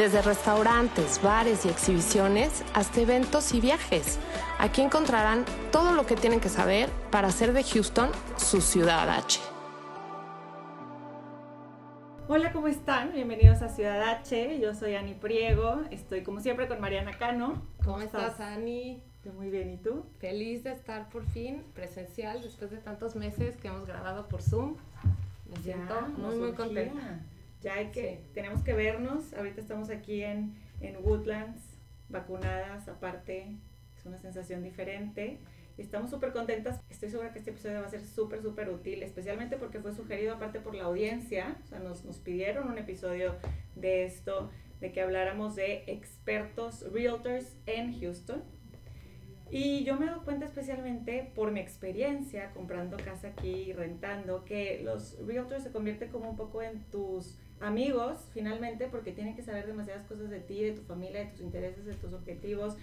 Desde restaurantes, bares y exhibiciones hasta eventos y viajes. Aquí encontrarán todo lo que tienen que saber para hacer de Houston su ciudad H. Hola, ¿cómo están? Bienvenidos a Ciudad H. Yo soy Ani Priego. Estoy como siempre con Mariana Cano. ¿Cómo, estás, Ani? Yo muy bien, ¿y tú? Feliz de estar por fin presencial después de tantos meses que hemos grabado por Zoom. Me siento Ya, muy, nos muy urgía. contenta. Ya hay que, Sí. tenemos que vernos. Ahorita estamos aquí en, en Woodlands, vacunadas, aparte, es una sensación diferente. Y estamos súper contentas. Estoy segura que este episodio va a ser súper, súper útil, especialmente porque fue sugerido aparte por la audiencia. O sea, nos, nos pidieron un episodio de esto, de que habláramos de expertos realtors en Houston. Y yo me he dado cuenta especialmente por mi experiencia comprando casa aquí y rentando que los realtors se convierten como un poco en tus amigos finalmente porque tienen que saber demasiadas cosas de ti, de tu familia, de tus intereses, de tus objetivos.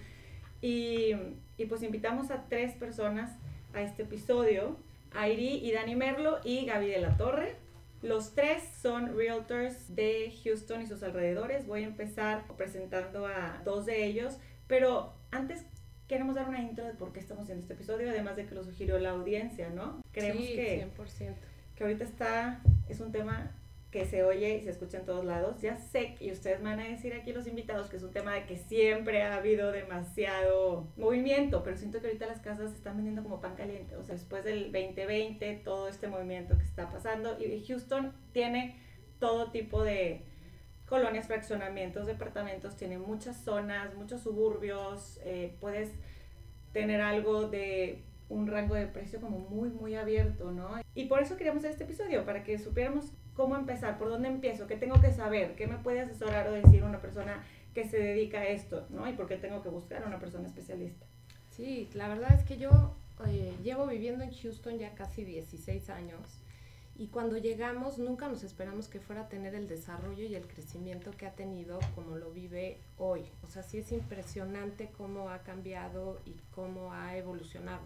Y, y pues invitamos a tres personas a este episodio, Airi y Dani Merlo y Gaby de la Torre. Los tres son realtors de Houston y sus alrededores. Voy a empezar presentando a dos de ellos, pero antes queremos dar una intro de por qué estamos haciendo este episodio, además de que lo sugirió la audiencia, ¿no? Creemos sí, que, 100%. que ahorita está, es un tema que se oye y se escucha en todos lados. Ya sé y ustedes van a decir aquí los invitados que es un tema de que siempre ha habido demasiado movimiento, pero siento que ahorita las casas se están vendiendo como pan caliente. O sea, después del 2020, todo este movimiento que está pasando y Houston tiene todo tipo de colonias, fraccionamientos, departamentos, tiene muchas zonas, muchos suburbios, eh, puedes tener algo de un rango de precio como muy, muy abierto, ¿no? Y por eso queríamos hacer este episodio, para que supiéramos cómo empezar, por dónde empiezo, qué tengo que saber, qué me puede asesorar o decir una persona que se dedica a esto, ¿no? Y por qué tengo que buscar a una persona especialista. Sí, la verdad es que yo eh, llevo viviendo en Houston ya casi 16 años y cuando llegamos nunca nos esperamos que fuera a tener el desarrollo y el crecimiento que ha tenido como lo vive hoy. O sea, sí es impresionante cómo ha cambiado y cómo ha evolucionado.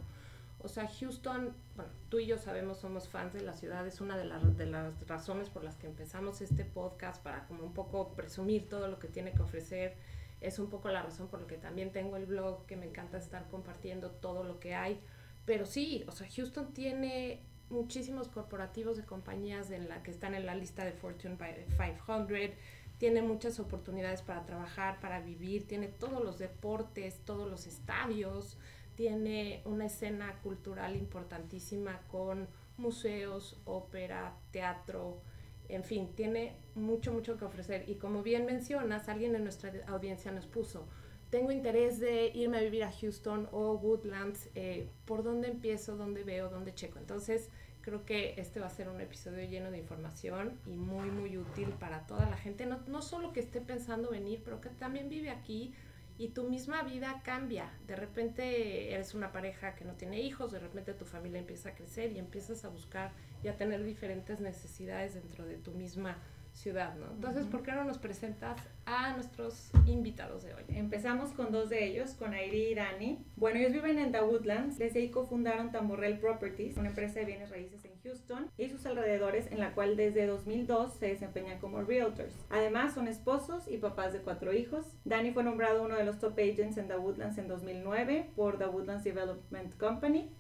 O sea, Houston, bueno, tú y yo sabemos, somos fans de la ciudad, es una de, las de las razones por las que empezamos este podcast para como un poco presumir todo lo que tiene que ofrecer. Es un poco la razón por la que también tengo el blog, que me encanta estar compartiendo todo lo que hay. Pero sí, o sea, Houston tiene muchísimos corporativos de compañías en la que están en la lista de Fortune 500, tiene muchas oportunidades para trabajar, para vivir, tiene todos los deportes, todos los estadios, tiene una escena cultural importantísima con museos, ópera, teatro, en fin, tiene mucho, mucho que ofrecer. Y como bien mencionas, alguien en nuestra audiencia nos puso, tengo interés de irme a vivir a Houston o Woodlands, eh, ¿por dónde empiezo? ¿Dónde veo? ¿Dónde checo? Entonces, creo que este va a ser un episodio lleno de información y muy, muy útil para toda la gente, no, no solo que esté pensando venir, pero que también vive aquí y tu misma vida cambia. De repente eres una pareja que no tiene hijos, de repente tu familia empieza a crecer y empiezas a buscar y a tener diferentes necesidades dentro de tu misma ciudad, ¿no? Entonces, ¿por qué no nos presentas a nuestros invitados de hoy? Empezamos con dos de ellos, con Airi y Dani. Bueno, ellos viven en The Woodlands. Desde ahí cofundaron Tamborrell Properties, una empresa de bienes raíces en Houston y sus alrededores, en la cual desde 2002 se desempeñan como realtors. Además, son esposos y papás de cuatro hijos. Dani fue nombrado uno de los top agents en The Woodlands en 2009 por The Woodlands Development Company.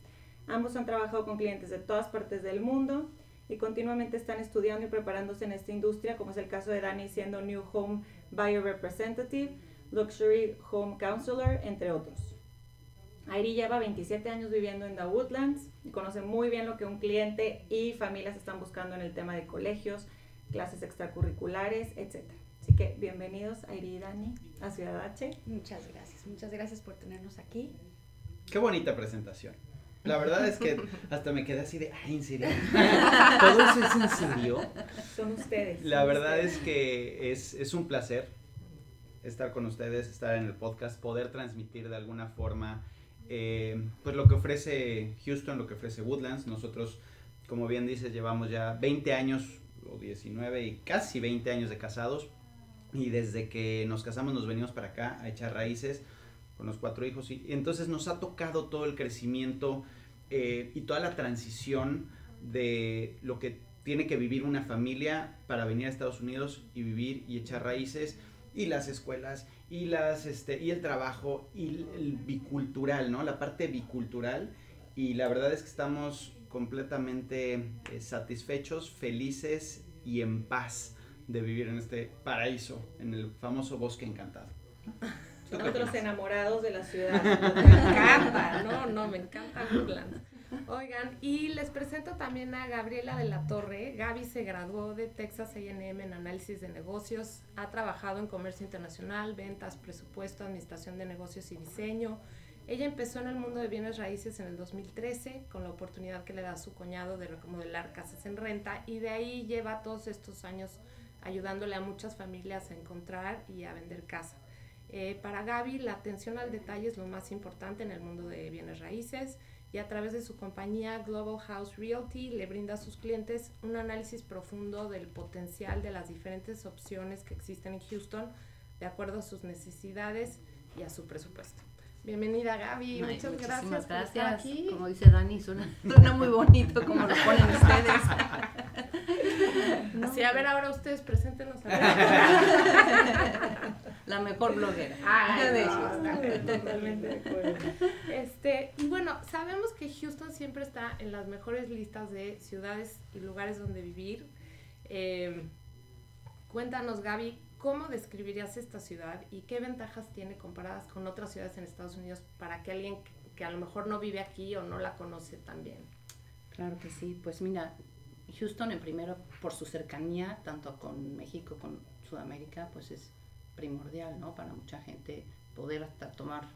Ambos han trabajado con clientes de todas partes del mundo y continuamente están estudiando y preparándose en esta industria, como es el caso de Dani siendo New Home Buyer Representative, Luxury Home Counselor, entre otros. Airi lleva 27 años viviendo en The Woodlands conoce muy bien lo que un cliente y familias están buscando en el tema de colegios, clases extracurriculares, etc. Así que bienvenidos Airi y Dani a Ciudad H. Muchas gracias, muchas gracias por tenernos aquí. Qué bonita presentación. La verdad es que hasta me quedé así de, ay, ¿en serio? ¿Todo eso es en serio? Son ustedes. La son verdad ustedes. es que es, es un placer estar con ustedes, estar en el podcast, poder transmitir de alguna forma eh, pues lo que ofrece Houston, lo que ofrece Woodlands. Nosotros, como bien dices, llevamos ya 20 años o 19 y casi 20 años de casados y desde que nos casamos nos venimos para acá a echar raíces con los cuatro hijos y, entonces nos ha tocado todo el crecimiento eh, y toda la transición de lo que tiene que vivir una familia para venir a Estados Unidos y vivir y echar raíces y las escuelas y las este y el trabajo y el bicultural, ¿no? La parte bicultural y la verdad es que estamos completamente eh, satisfechos, felices y en paz de vivir en este paraíso, en el famoso bosque encantado. Nosotros enamorados de la ciudad. me encanta, no, no, me encanta Woodlands. Oigan, y les presento también a Gabriela de la Torre. Gaby se graduó de Texas AM en análisis de negocios, ha trabajado en comercio internacional, ventas, presupuesto, administración de negocios y diseño. Ella empezó en el mundo de bienes raíces en el 2013 con la oportunidad que le da su cuñado de remodelar casas en renta y de ahí lleva todos estos años ayudándole a muchas familias a encontrar y a vender casa. Eh, para Gaby, la atención al detalle es lo más importante en el mundo de bienes raíces y a través de su compañía Global House Realty le brinda a sus clientes un análisis profundo del potencial de las diferentes opciones que existen en Houston de acuerdo a sus necesidades y a su presupuesto. Bienvenida Gaby, muchas gracias, por estar aquí. Como dice Dani, suena, suena muy bonito como lo ponen ustedes. Así, a ver, ahora ustedes preséntenos a La mejor bloguera. Ay, totalmente de acuerdo. Este, y bueno, sabemos que Houston siempre está en las mejores listas de ciudades y lugares donde vivir. Eh, cuéntanos, Gaby, ¿cómo describirías esta ciudad y qué ventajas tiene comparadas con otras ciudades en Estados Unidos para que alguien que a lo mejor no vive aquí o no la conoce también? Claro que sí, pues mira, Houston en primero por su cercanía tanto con México, con Sudamérica, pues es primordial, ¿no? Para mucha gente poder hasta tomar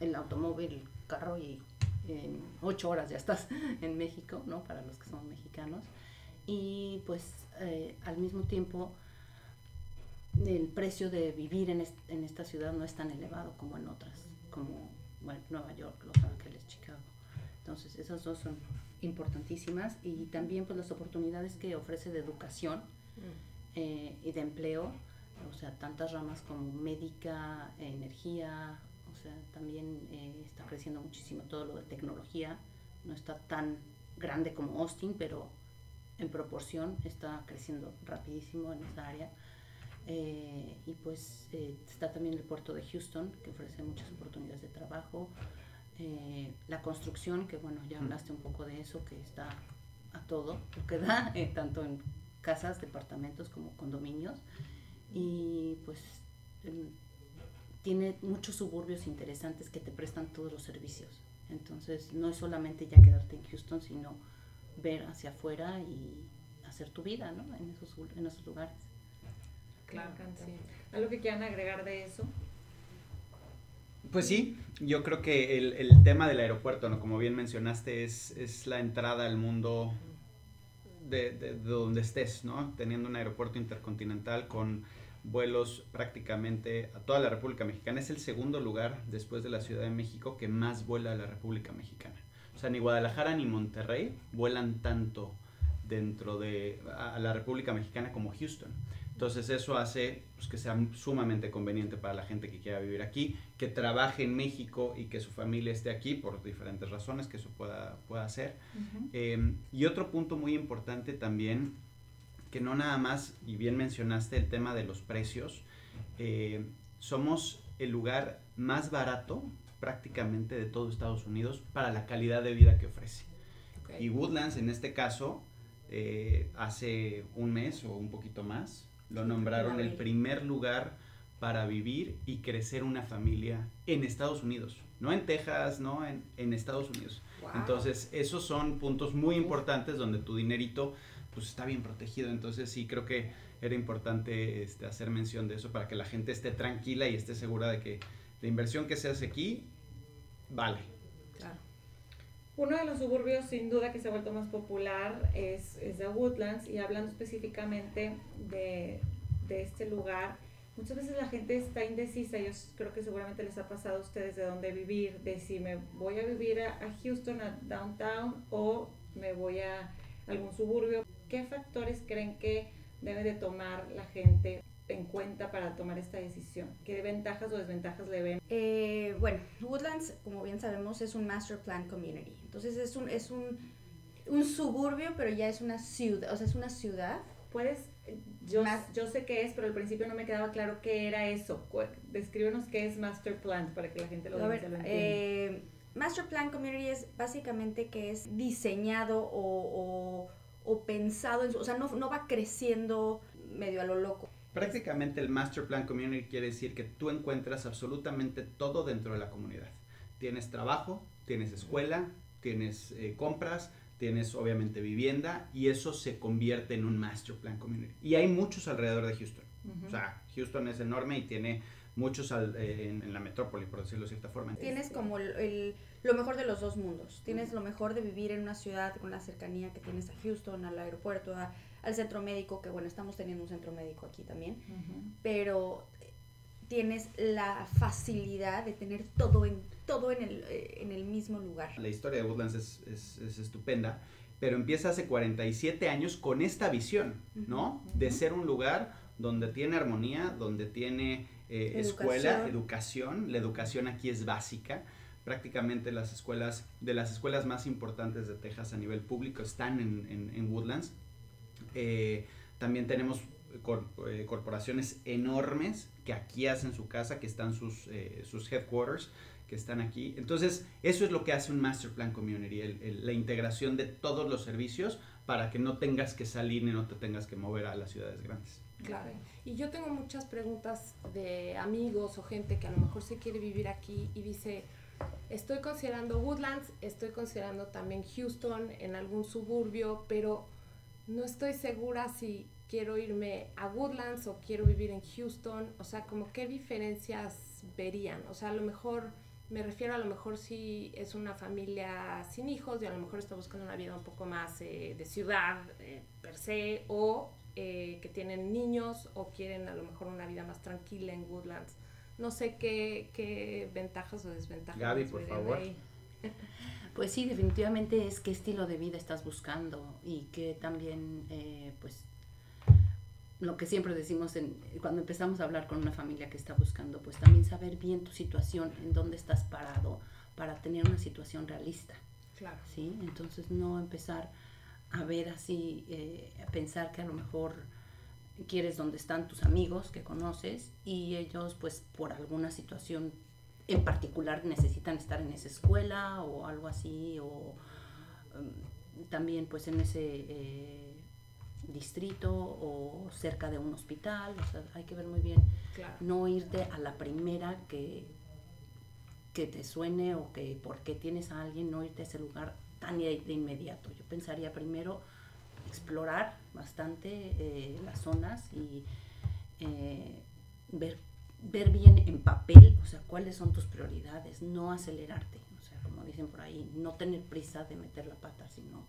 el automóvil, el carro y en ocho horas ya estás en México, ¿no? Para los que son mexicanos. Y pues eh, al mismo tiempo el precio de vivir en, en esta ciudad no es tan elevado como en otras, como bueno, Nueva York, Los Ángeles, Chicago. Entonces esas dos son importantísimas y también pues las oportunidades que ofrece de educación mm. eh, y de empleo o sea, tantas ramas como médica, energía, o sea, también eh, está creciendo muchísimo todo lo de tecnología, no está tan grande como Austin, pero en proporción está creciendo rapidísimo en esa área. Eh, y pues eh, está también el puerto de Houston, que ofrece muchas oportunidades de trabajo. la construcción, que bueno, ya hablaste un poco de eso, que está a todo lo que da, tanto en casas, departamentos como condominios y pues em, tiene muchos suburbios interesantes que te prestan todos los servicios. Entonces no es solamente ya quedarte en Houston, sino ver hacia afuera y hacer tu vida ¿no? en, esos, en esos lugares. Claro, sí. ¿Algo que quieran agregar de eso? Pues sí, yo creo que el, el tema del aeropuerto, ¿no? como bien mencionaste, es, es la entrada al mundo de, de, de, donde estés, ¿no? Teniendo un aeropuerto intercontinental con vuelos prácticamente a toda la República Mexicana. Es el segundo lugar después de la Ciudad de México que más vuela a la República Mexicana. O sea, ni Guadalajara ni Monterrey vuelan tanto dentro de a la República Mexicana como Houston. Entonces eso hace pues, que sea sumamente conveniente para la gente que quiera vivir aquí, que trabaje en México y que su familia esté aquí por diferentes razones que eso pueda, pueda hacer. eh, y otro punto muy importante también que no nada más, y bien mencionaste el tema de los precios, eh, somos el lugar más barato prácticamente de todo Estados Unidos para la calidad de vida que ofrece. Okay. Y Woodlands en este caso, eh, hace un mes o un poquito más, lo nombraron el primer lugar para vivir y crecer una familia en Estados Unidos, no en Texas, no en, en Estados Unidos. Wow. Entonces, esos son puntos muy importantes donde tu dinerito pues está bien protegido. Entonces sí creo que era importante este, hacer mención de eso para que la gente esté tranquila y esté segura de que la inversión que se hace aquí vale. Claro. Uno de los suburbios sin duda que se ha vuelto más popular es, es de Woodlands y hablando específicamente de, de este lugar, Muchas veces la gente está indecisa, yo creo que seguramente les ha pasado a ustedes de dónde vivir, de si me voy a vivir a, a Houston, a downtown, o me voy a algún suburbio. ¿Qué factores creen que debe de tomar la gente en cuenta para tomar esta decisión? ¿Qué ventajas o desventajas le ven? Eh, bueno, Woodlands, como bien sabemos, es un master plan community. Entonces es un, es un, un suburbio, pero ya es una ciudad, o sea, es una ciudad. Puedes, yo, yo sé qué es, pero al principio no me quedaba claro qué era eso. Descríbenos qué es master plan para que la gente lo, a ver, lo entienda. Eh, master plan community es básicamente que es diseñado o, o, o pensado, en su, o sea, no, no va creciendo medio a lo loco. Prácticamente el Master Plan Community quiere decir que tú encuentras absolutamente todo dentro de la comunidad. Tienes trabajo, tienes escuela, tienes eh, compras, tienes obviamente vivienda y eso se convierte en un Master Plan Community. Y hay muchos alrededor de Houston. Uh -huh. O sea, Houston es enorme y tiene muchos al, eh, en, en, la metrópoli, por decirlo de cierta forma. Tienes como el, el, lo mejor de los dos mundos. Tienes uh -huh. lo mejor de vivir en una ciudad con la cercanía que tienes a Houston, al aeropuerto, a, al centro médico, que bueno, estamos teniendo un centro médico aquí también, uh -huh. pero tienes la facilidad de tener todo en, todo en, el, eh, en el mismo lugar. La historia de Woodlands es, es, es estupenda, pero empieza hace 47 años con esta visión, ¿no? Uh -huh. De ser un lugar donde tiene armonía, donde tiene eh, educación. escuela, educación. La educación aquí es básica. Prácticamente las escuelas, de las escuelas más importantes de Texas a nivel público están en, en, en Woodlands. Eh, también tenemos cor, eh, corporaciones enormes que aquí hacen su casa, que están sus, sus headquarters, que están aquí. Entonces, eso es lo que hace un Master Plan Community, el, el, la integración de todos los servicios para que no tengas que salir ni no te tengas que mover a las ciudades grandes. Claro. Y yo tengo muchas preguntas de amigos o gente que a lo mejor se quiere vivir aquí y dice, estoy considerando Woodlands, estoy considerando también Houston en algún suburbio, pero no estoy segura si quiero irme a Woodlands o quiero vivir en Houston, o sea, como qué diferencias verían, o sea, a lo mejor me refiero a lo mejor si es una familia sin hijos y a lo mejor está buscando una vida un poco más eh, de ciudad eh, per se o eh, que tienen niños o quieren a lo mejor una vida más tranquila en Woodlands. No sé qué, qué ventajas o desventajas. Gaby, por favor. Ahí. Pues sí, definitivamente es qué estilo de vida estás buscando y que también, eh, pues, lo que siempre decimos en, cuando empezamos a hablar con una familia que está buscando, pues también saber bien tu situación, en dónde estás parado, para tener una situación realista. Claro. ¿Sí? Entonces no empezar a ver así, eh, a pensar que a lo mejor quieres donde están tus amigos que conoces y ellos pues por alguna situación en particular necesitan estar en esa escuela o algo así o um, también pues en ese eh, distrito o cerca de un hospital o sea hay que ver muy bien claro. no irte a la primera que que te suene o que porque tienes a alguien no irte a ese lugar tan de, inmediato yo pensaría primero explorar bastante eh, las zonas y eh, ver ver bien en papel, o sea, cuáles son tus prioridades, no acelerarte, o sea, como dicen por ahí, no tener prisa de meter la pata, sino...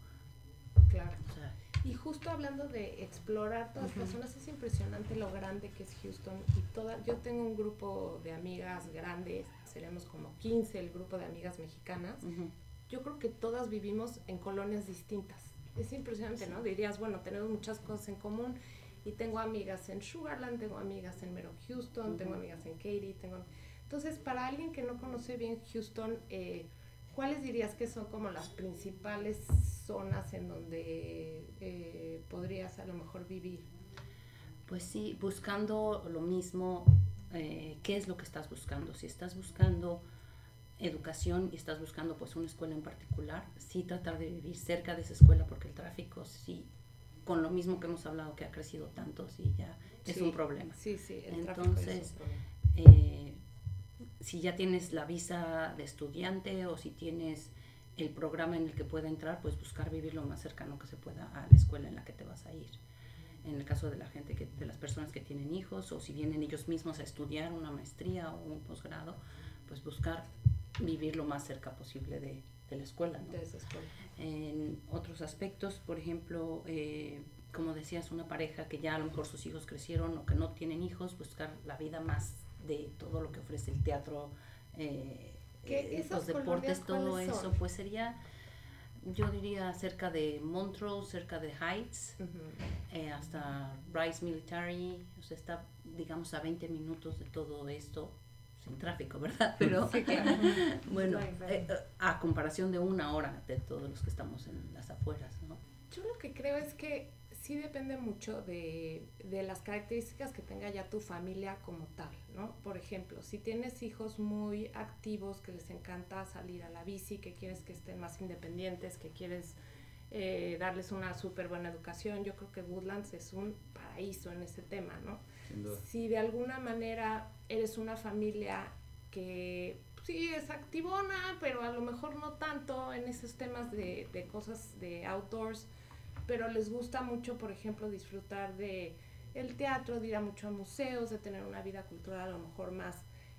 Claro. O sea, y justo hablando de explorar todas uh -huh. las zonas, es impresionante lo grande que es Houston y toda, yo tengo un grupo de amigas grandes, seremos como 15 el grupo de amigas mexicanas, uh -huh. Yo creo que todas vivimos en colonias distintas, es impresionante, sí. ¿no? Dirías, bueno, tenemos muchas cosas en común, y tengo amigas en Sugarland, tengo amigas en Mero Houston, uh -huh. tengo amigas en Katy, tengo... Entonces, para alguien que no conoce bien Houston, eh, ¿cuáles dirías que son como las principales zonas en donde eh, podrías a lo mejor vivir? Pues sí, buscando lo mismo, eh, ¿qué es lo que estás buscando? Si estás buscando educación y estás buscando pues una escuela en particular, sí tratar de vivir cerca de esa escuela porque el tráfico sí con lo mismo que hemos hablado que ha crecido tanto, sí, ya es un problema. Sí, sí, el Entonces. Eh, si ya tienes la visa de estudiante o si tienes el programa en el que pueda entrar, pues buscar vivir lo más cercano que se pueda a la escuela en la que te vas a ir. En el caso de la gente que, de las personas que tienen hijos o si vienen ellos mismos a estudiar una maestría o un posgrado, pues buscar vivir lo más cerca posible de, de la escuela, ¿no? De esa escuela. En otros aspectos, por ejemplo, eh, como decías, una pareja que ya a lo mejor sus hijos crecieron o que no tienen hijos, buscar la vida más de todo lo que ofrece el teatro, eh, ¿Qué- eh, los deportes, todo eso, son? pues sería, yo diría cerca de Montrose, cerca de Heights, eh, hasta Rice Military, o sea, está, digamos, a 20 minutos de todo esto, sin tráfico, ¿verdad? Pero, bueno, Right, right. eh, eh, a comparación de una hora de todos los que estamos en las afueras, ¿no? Yo lo que creo es que sí depende mucho de, de las características que tenga ya tu familia como tal, ¿no? Por ejemplo, si tienes hijos muy activos, que les encanta salir a la bici, que quieres que estén más independientes, que quieres eh, darles una súper buena educación, yo creo que Woodlands es un paraíso en ese tema, ¿no? Si de alguna manera eres una familia que sí es activona, pero a lo mejor no tanto en esos temas de, de cosas de outdoors, pero les gusta mucho, por ejemplo, disfrutar de el teatro, de ir a mucho museos, de tener una vida cultural a lo mejor más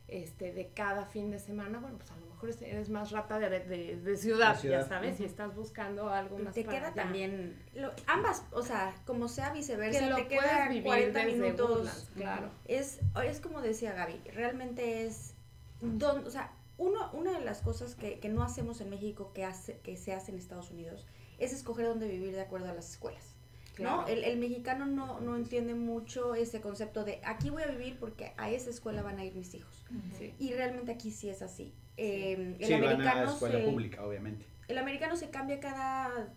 este de cada fin de semana, bueno, pues a mejor eres más rata de, de, de ciudad, De ciudad. ya sabes, y estás buscando algo más te para queda allá. también, lo- ambas, o sea, como sea viceversa, que lo te queda vivir 40 desde minutos. Woodlands, claro. Es, es como decía Gaby, realmente es, don, o sea, uno, una de las cosas que, que no hacemos en México que, hace, que se hace en Estados Unidos es escoger dónde vivir de acuerdo a las escuelas. ¿no? El, el mexicano no, no entiende mucho ese concepto de aquí voy a vivir porque a esa escuela van a ir mis hijos. Sí. Y realmente aquí sí es así. Eh, el Sí, van a americano escuela se- pública, obviamente. el americano se cambia cada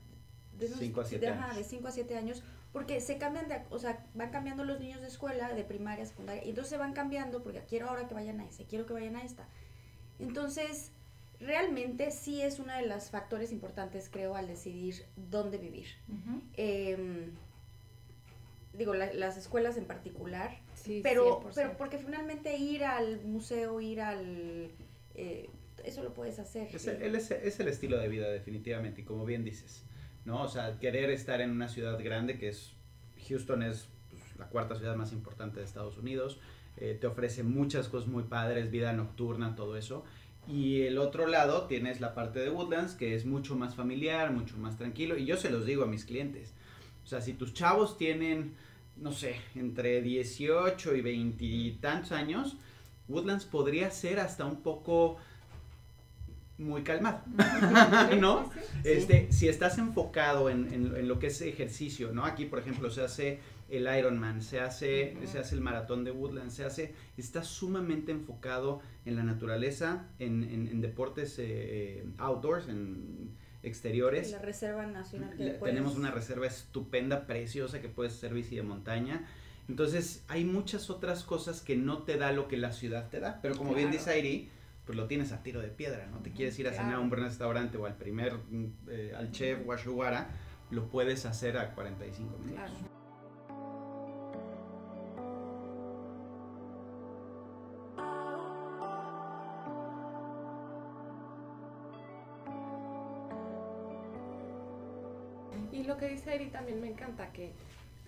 de unos- Cinco a siete de, ajá, años. de 5 a 7 años porque se cambian de o sea van cambiando los niños de escuela de primaria secundaria y entonces se van cambiando porque quiero ahora que vayan a ese quiero que vayan a esta entonces realmente sí es uno de los factores importantes creo al decidir dónde vivir Em, digo la- las escuelas en particular Sí, pero 100%. pero porque finalmente ir al museo ir al eh, eso lo puedes hacer Es, el estilo de vida definitivamente, y como bien dices, ¿no? O sea, querer estar en una ciudad grande, que es, Houston es pues, la cuarta ciudad más importante de Estados Unidos, eh, te ofrece muchas cosas muy padres, vida nocturna, todo eso. Y el otro lado tienes la parte de Woodlands, que es mucho más familiar, mucho más tranquilo, y yo se los digo a mis clientes. O sea, si tus chavos tienen, no sé, entre 18 y 20 y tantos años, Woodlands podría ser hasta un poco muy calmado, ¿no? Este, si estás enfocado en, en- en lo que es ejercicio, ¿no? Aquí, por ejemplo, se hace el Ironman, se hace, se hace el maratón de Woodlands, se hace, está sumamente enfocado en la naturaleza, en, en- deportes eh, eh, outdoors, en exteriores. la reserva nacional que puedes- Tenemos una reserva estupenda, preciosa, que puedes hacer bici de montaña. Entonces, hay muchas otras cosas que no te da lo que la ciudad te da. Pero como bien dice Airi, pues lo tienes a tiro de piedra, ¿no? Te quieres ir a cenar a un buen restaurante o al primer, mm, eh, al chef o a Shuwara, lo puedes hacer a 45 minutos. Claro. Y lo que dice Eri también me encanta, que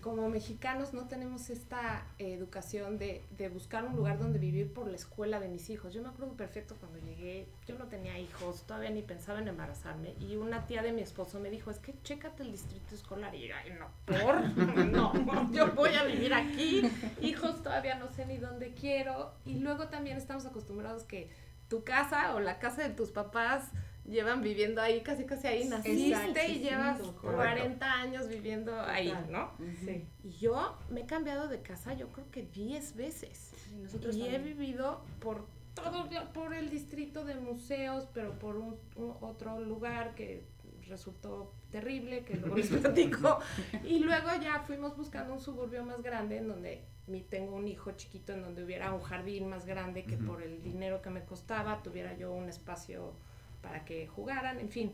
como mexicanos no tenemos esta educación de, de buscar un lugar donde vivir por la escuela de mis hijos. Yo me acuerdo perfecto cuando llegué, yo no tenía hijos, todavía ni pensaba en embarazarme, y una tía de mi esposo me dijo, es que chécate el distrito escolar, y yo, ay, no, por, no, yo voy a vivir aquí, hijos todavía no sé ni dónde quiero, y luego también estamos acostumbrados que tu casa o la casa de tus papás llevan viviendo ahí, casi casi ahí naciste Exacto, y llevas correcto. 40 años viviendo ahí. ¿no? Sí. Y yo me he cambiado de casa yo creo que 10 veces. Sí, nosotros y he también. vivido por todo, por el distrito de museos, pero por un, un otro lugar que resultó terrible, que luego les platico. Y luego ya fuimos buscando un suburbio más grande en donde mi, tengo un hijo chiquito, en donde hubiera un jardín más grande que por el dinero que me costaba tuviera yo un espacio para que jugaran, en fin.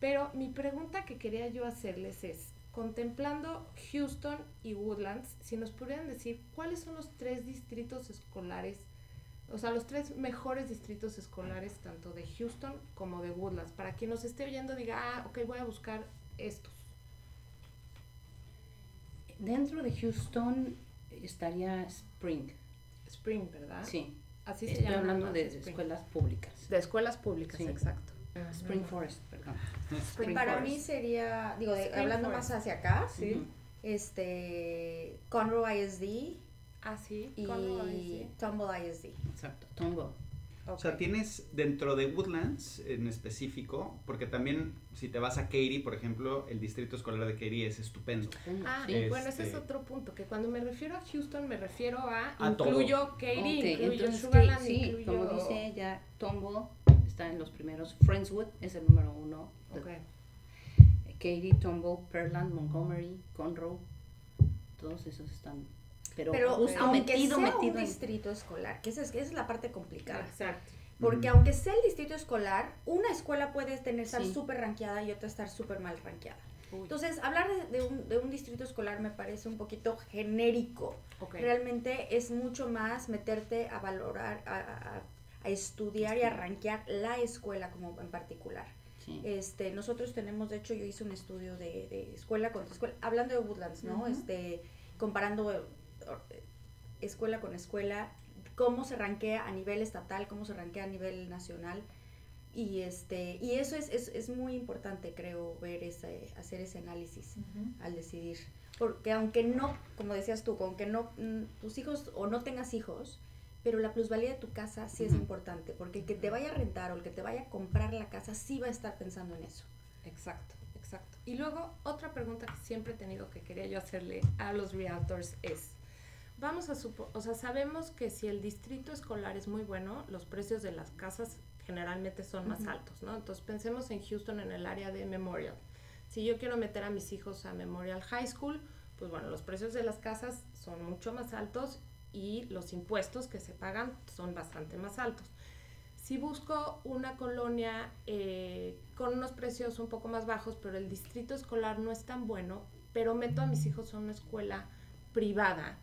Pero mi pregunta que quería yo hacerles es, contemplando Houston y Woodlands, si nos pudieran decir cuáles son los tres distritos escolares, o sea, los tres mejores distritos escolares, tanto de Houston como de Woodlands, para quien nos esté oyendo diga, ah, ok, voy a buscar estos. Dentro de Houston estaría Spring. Spring, ¿verdad? Sí, Así se estoy llama. hablando de escuelas públicas. De escuelas públicas, Sí. exacto. Spring Forest, perdón. Spring para Forest. mí sería, digo, de- hablando Forest. más hacia acá, Sí. Este, Conroe ISD Ah, sí. y Conroe ISD. Tumble ISD. Exacto, O sea, tienes dentro de Woodlands en específico, porque también si te vas a Katy, por ejemplo, el distrito escolar de Katy es estupendo. Ah, Sí. bueno, ese es Este- otro punto, que cuando me refiero a Houston me refiero a, A todo. incluyo Katy, Ok, incluyo entonces Sugarland, que- sí, incluyo... como dice ya Tombo está en los primeros. Friendswood es el número uno. Ok. Katy, Tombo, Pearland, Montgomery, Conroe, todos esos están. Pero, Pero justo aunque metido, sea metido un en- distrito escolar, que esa es, esa es la parte complicada. Exacto. Porque aunque sea el distrito escolar, una escuela puede tener, estar Sí. súper rankeada y otra estar súper mal rankeada. Uy, Entonces, hablar de, de un, de un distrito escolar me parece un poquito genérico. Realmente es mucho más meterte a valorar, a, a- a estudiar y a rankear la escuela como en particular. sí. Este, nosotros tenemos, de hecho, yo hice un estudio de, de escuela contra escuela, hablando de Woodlands, ¿no? Este, comparando escuela con escuela, cómo se rankea a nivel estatal, cómo se rankea a nivel nacional. Y este, y eso es, es, es muy importante, creo, ver ese, hacer ese análisis al decidir. Porque aunque no, como decías tú, aunque no mm, tus hijos o no tengas hijos, pero la plusvalía de tu casa sí es importante, porque el que te vaya a rentar o el que te vaya a comprar la casa sí va a estar pensando en eso. Exacto, exacto. Y luego, otra pregunta que siempre he tenido que quería yo hacerle a los realtors es, vamos a suponer, o sea, sabemos que si el distrito escolar es muy bueno, los precios de las casas generalmente son más altos, ¿no? Entonces pensemos en Houston en el área de Memorial. Si yo quiero meter a mis hijos a Memorial High School, pues bueno, los precios de las casas son mucho más altos y los impuestos que se pagan son bastante más altos. Si busco una colonia eh, con unos precios un poco más bajos, pero el distrito escolar no es tan bueno, pero meto a mis hijos a una escuela privada,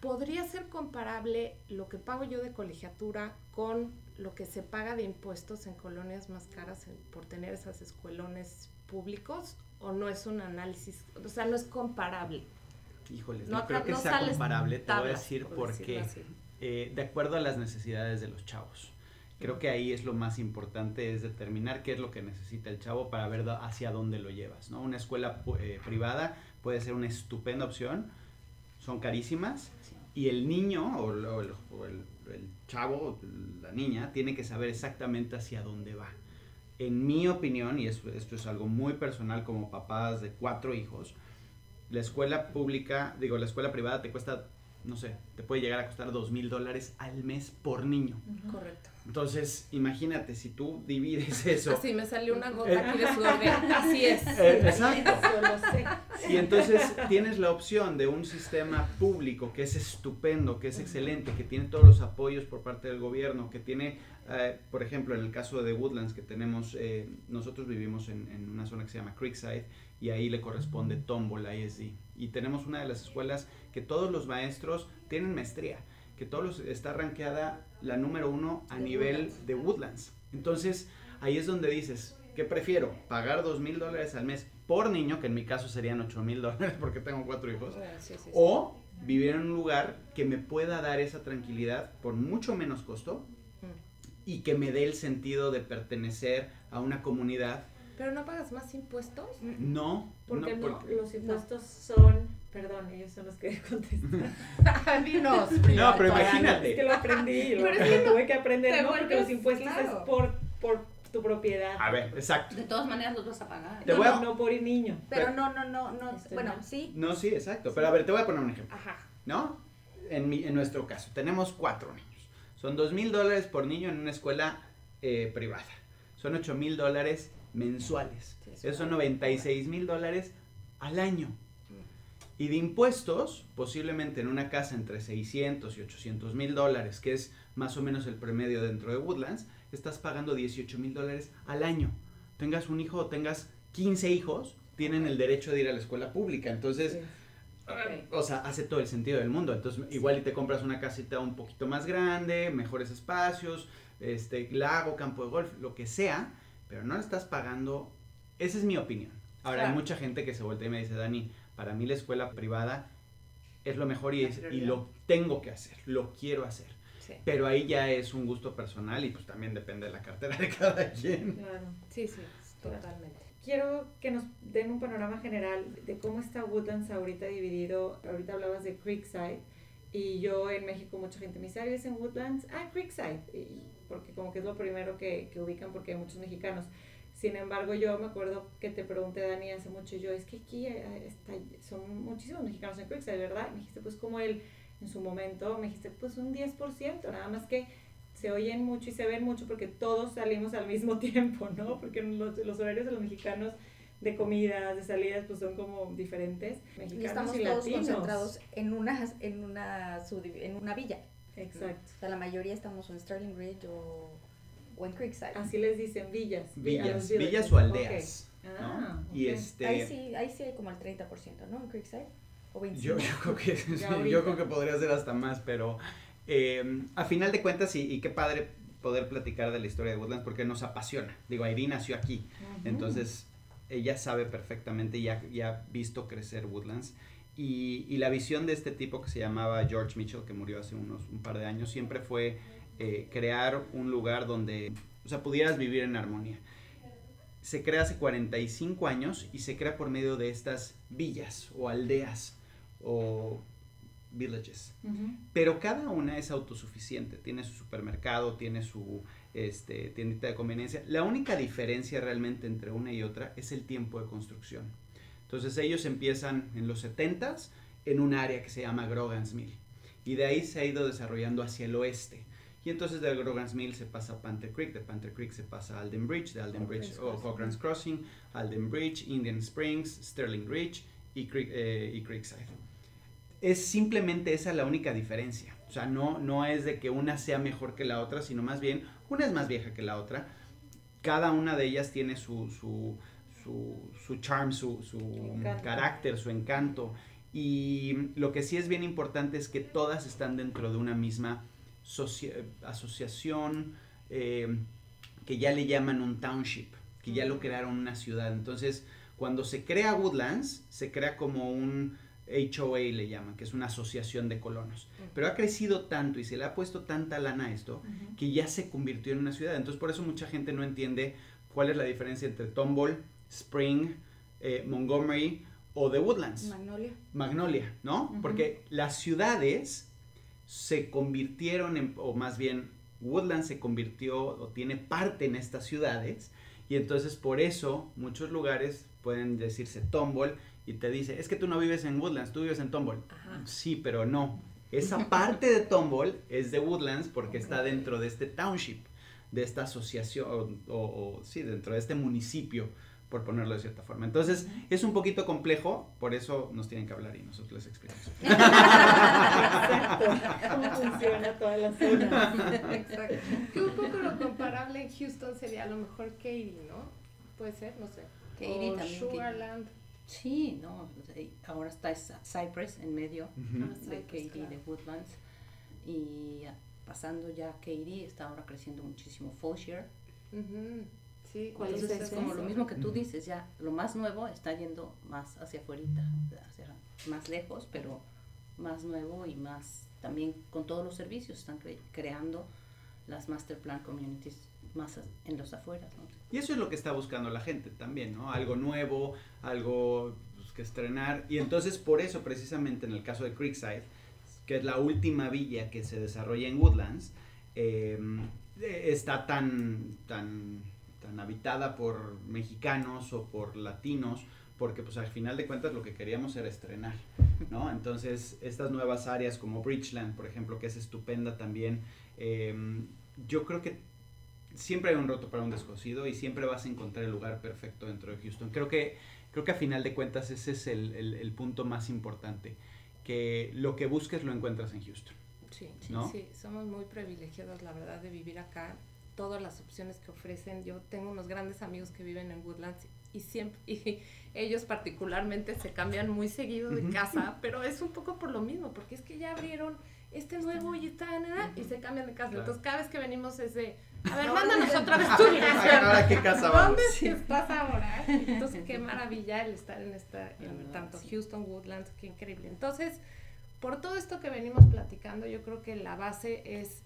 ¿podría ser comparable lo que pago yo de colegiatura con lo que se paga de impuestos en colonias más caras por tener esas escuelones públicos? ¿O no es un análisis, o sea, no es comparable? Híjoles, No no, creo que no sea comparable, te voy a tablas, decir por qué. Eh, de acuerdo a las necesidades de los chavos. Creo que ahí es lo más importante, es determinar qué es lo que necesita el chavo para ver hacia dónde lo llevas, ¿no? Una escuela eh, privada puede ser una estupenda opción, son carísimas, y el niño o, o el, o el- chavo la niña tiene que saber exactamente hacia dónde va. En mi opinión, y esto, esto es algo muy personal como papás de cuatro hijos, la escuela pública, digo, la escuela privada te cuesta, no sé, te puede llegar a costar dos mil dólares al mes por niño. Correcto. Entonces, imagínate, si tú divides eso. Así me salió una gota aquí de sudor de, así es. Eh, exacto. Eso. Y entonces tienes la opción de un sistema público que es estupendo, que es excelente, que tiene todos los apoyos por parte del gobierno, que tiene, eh, por ejemplo, en el caso de Woodlands, que tenemos, eh, nosotros vivimos en, en una zona que se llama Creekside y ahí le corresponde Tomball ISD. Y tenemos una de las escuelas que todos los maestros tienen maestría, que todos los, está rankeada la número uno a De nivel Woodlands. de Woodlands. Entonces, ahí es donde dices, ¿qué prefiero? ¿Pagar dos mil dólares al mes por niño, que en mi caso serían ocho mil dólares porque tengo cuatro hijos? Bueno, sí, sí, sí. O vivir en un lugar que me pueda dar esa tranquilidad por mucho menos costo. Y que me dé el sentido de pertenecer a una comunidad. Pero no pagas más impuestos. No, Porque no, no, porque- los impuestos son, perdón, ellos son los que contestan. Dinos. No, pero imagínate. Es que lo aprendí, lo, Pero es lo que no- tuve que aprender, ¿no? Porque los impuestos claro. es por, por tu propiedad. A ver, exacto. De todas maneras los vas a pagar. Te no, voy a- no, por el niño. Pero no, no, no, no, Estoy bueno, mal. sí. No, sí, exacto. Pero a ver, te voy a poner un ejemplo. Ajá. ¿no? En, mi, en nuestro caso, tenemos cuatro niños. Son dos mil dólares por niño en una escuela eh, privada. Son ocho mil dólares mensuales. Sí, es Esos son una 96 mil dólares al año. Y de impuestos, posiblemente en una casa entre 600 y 800 mil dólares, que es más o menos el promedio dentro de Woodlands, estás pagando 18 mil dólares al año. Tengas un hijo o tengas 15 hijos, tienen el derecho de ir a la escuela pública. Entonces, Sí. O sea, hace todo el sentido del mundo. Entonces, igual y te compras una casita un poquito más grande, mejores espacios, este, lago, campo de golf, lo que sea, pero no le estás pagando. Esa es mi opinión. Ahora, hay mucha gente que se voltea y me dice, Dani, para mí la escuela privada es lo mejor y, es- y lo tengo que hacer, lo quiero hacer. Sí, Pero ahí ya es un gusto personal y pues también depende de la cartera de cada quien. Claro. sí, sí, totalmente. Quiero que nos den un panorama general de cómo está Woodlands ahorita dividido. Ahorita hablabas de Creekside y yo en México mucha gente me dice, ¿ah, en Woodlands? Ah, Creekside. Y, porque como que es lo primero que, que ubican porque hay muchos mexicanos. Sin embargo, yo me acuerdo que te pregunté, Dani, hace mucho, yo, es que aquí eh, está, son muchísimos mexicanos en Creekside, ¿verdad? me dijiste, pues como él, en su momento, me dijiste, pues un 10%, nada más que se oyen mucho y se ven mucho porque todos salimos al mismo tiempo, ¿no? Porque los, los horarios de los mexicanos de comidas, de salidas, pues son como diferentes. Mexicanos y estamos todos concentrados en una, en una, en una villa. Exacto. O sea, la mayoría estamos en Sterling Ridge o, o en Creekside. Así les dicen villas. Villas, villas o aldeas. Ah, y este... Ahí sí, ahí sí hay como el 30%, ¿no? En Creekside. O 25%. Yo, yo, creo que, yo creo que podría ser hasta más, pero eh, a final de cuentas, y, qué padre poder platicar de la historia de Woodlands porque nos apasiona. Digo, Irene nació aquí, entonces ella sabe perfectamente y ha, ha visto crecer Woodlands. Y, la visión de este tipo que se llamaba George Mitchell, que murió hace unos un par de años, siempre fue eh, crear un lugar donde, o sea, pudieras vivir en armonía. Se crea hace 45 años y se crea por medio de estas villas o aldeas o villages. Pero cada una es autosuficiente, tiene su supermercado, tiene su este, tiendita de conveniencia. La única diferencia realmente entre una y otra es el tiempo de construcción. Entonces ellos empiezan en los 70s en un área que se llama Grogan's Mill y de ahí se ha ido desarrollando hacia el oeste. Y entonces de Grogan's Mill se pasa a Panther Creek, de Panther Creek se pasa a Alden Bridge, de Alden Bridge o Cochrane's Crossing, Alden Bridge, Indian Springs, Sterling Ridge y, eh, y Creekside es simplemente esa la única diferencia. O sea, no, no es de que una sea mejor que la otra, sino más bien una es más vieja que la otra. Cada una de ellas tiene su, su, su, su charm, su, su carácter, su encanto. Y lo que sí es bien importante es que todas están dentro de una misma asociación eh, que ya le llaman un township, que ya lo crearon una ciudad. Entonces, cuando se crea Woodlands, se crea como un HOA le llaman, que es una asociación de colonos. Pero ha crecido tanto y se le ha puesto tanta lana a esto que ya se convirtió en una ciudad. Entonces por eso mucha gente no entiende cuál es la diferencia entre Tomball, Spring, eh, Montgomery o The Woodlands. Magnolia. Magnolia, ¿no? Porque las ciudades se convirtieron en, o más bien Woodlands se convirtió o tiene parte en estas ciudades y entonces por eso muchos lugares pueden decirse Tomball y te dice, es que tú no vives en Woodlands, tú vives en Tomball. Sí, pero no. Esa parte de Tomball es de Woodlands porque está dentro de este township, de esta asociación, o, sí, dentro de este municipio, por ponerlo de cierta forma. Entonces, es un poquito complejo, por eso nos tienen que hablar y nosotros les explicamos. Exacto. ¿Cómo funciona toda la zona? Exacto. Que un poco lo comparable en Houston sería a lo mejor Katy, ¿no? Puede ser, no sé. Katy también. Sugarland. Sí, no, ahora está Cypress en medio de Katy, de Woodlands. Y pasando ya Katy, está ahora creciendo muchísimo Foshier. Sí, Entonces es, como lo mismo que tú dices, ya lo más nuevo está yendo más hacia afuera, hacia más lejos, pero más nuevo y más también con todos los servicios están creando las master plan communities más en los afueras. ¿no? Y eso es lo que está buscando la gente también, ¿no? Algo nuevo, algo pues, que estrenar. Y entonces por eso precisamente en el caso de Creekside, que es la última villa que se desarrolla en Woodlands, em, está tan, tan, tan habitada por mexicanos o por latinos, porque pues al final de cuentas lo que queríamos era estrenar, ¿no? Entonces estas nuevas áreas como Bridgeland, por ejemplo, que es estupenda también, em, yo creo que siempre hay un roto para un descosido y siempre vas a encontrar el lugar perfecto dentro de Houston. Creo que, creo que a final de cuentas ese es el, el, punto más importante, que lo que busques lo encuentras en Houston. Sí, sí, somos muy privilegiados, la verdad, de vivir acá. Todas las opciones que ofrecen. Yo tengo unos grandes amigos que viven en Woodlands y siempre, y ellos particularmente se cambian muy seguido de casa, pero es un poco por lo mismo, porque es que ya abrieron este nuevo y está, y se cambian de casa. Entonces cada vez que venimos es de, a ver, mándanos otra vez tu ¿Ahora qué casa vamos? ¿Dónde estás ahora? Entonces, qué maravilla el estar en esta, en tanto Houston, Woodlands, qué increíble. Entonces, por todo esto que venimos platicando, yo creo que la base es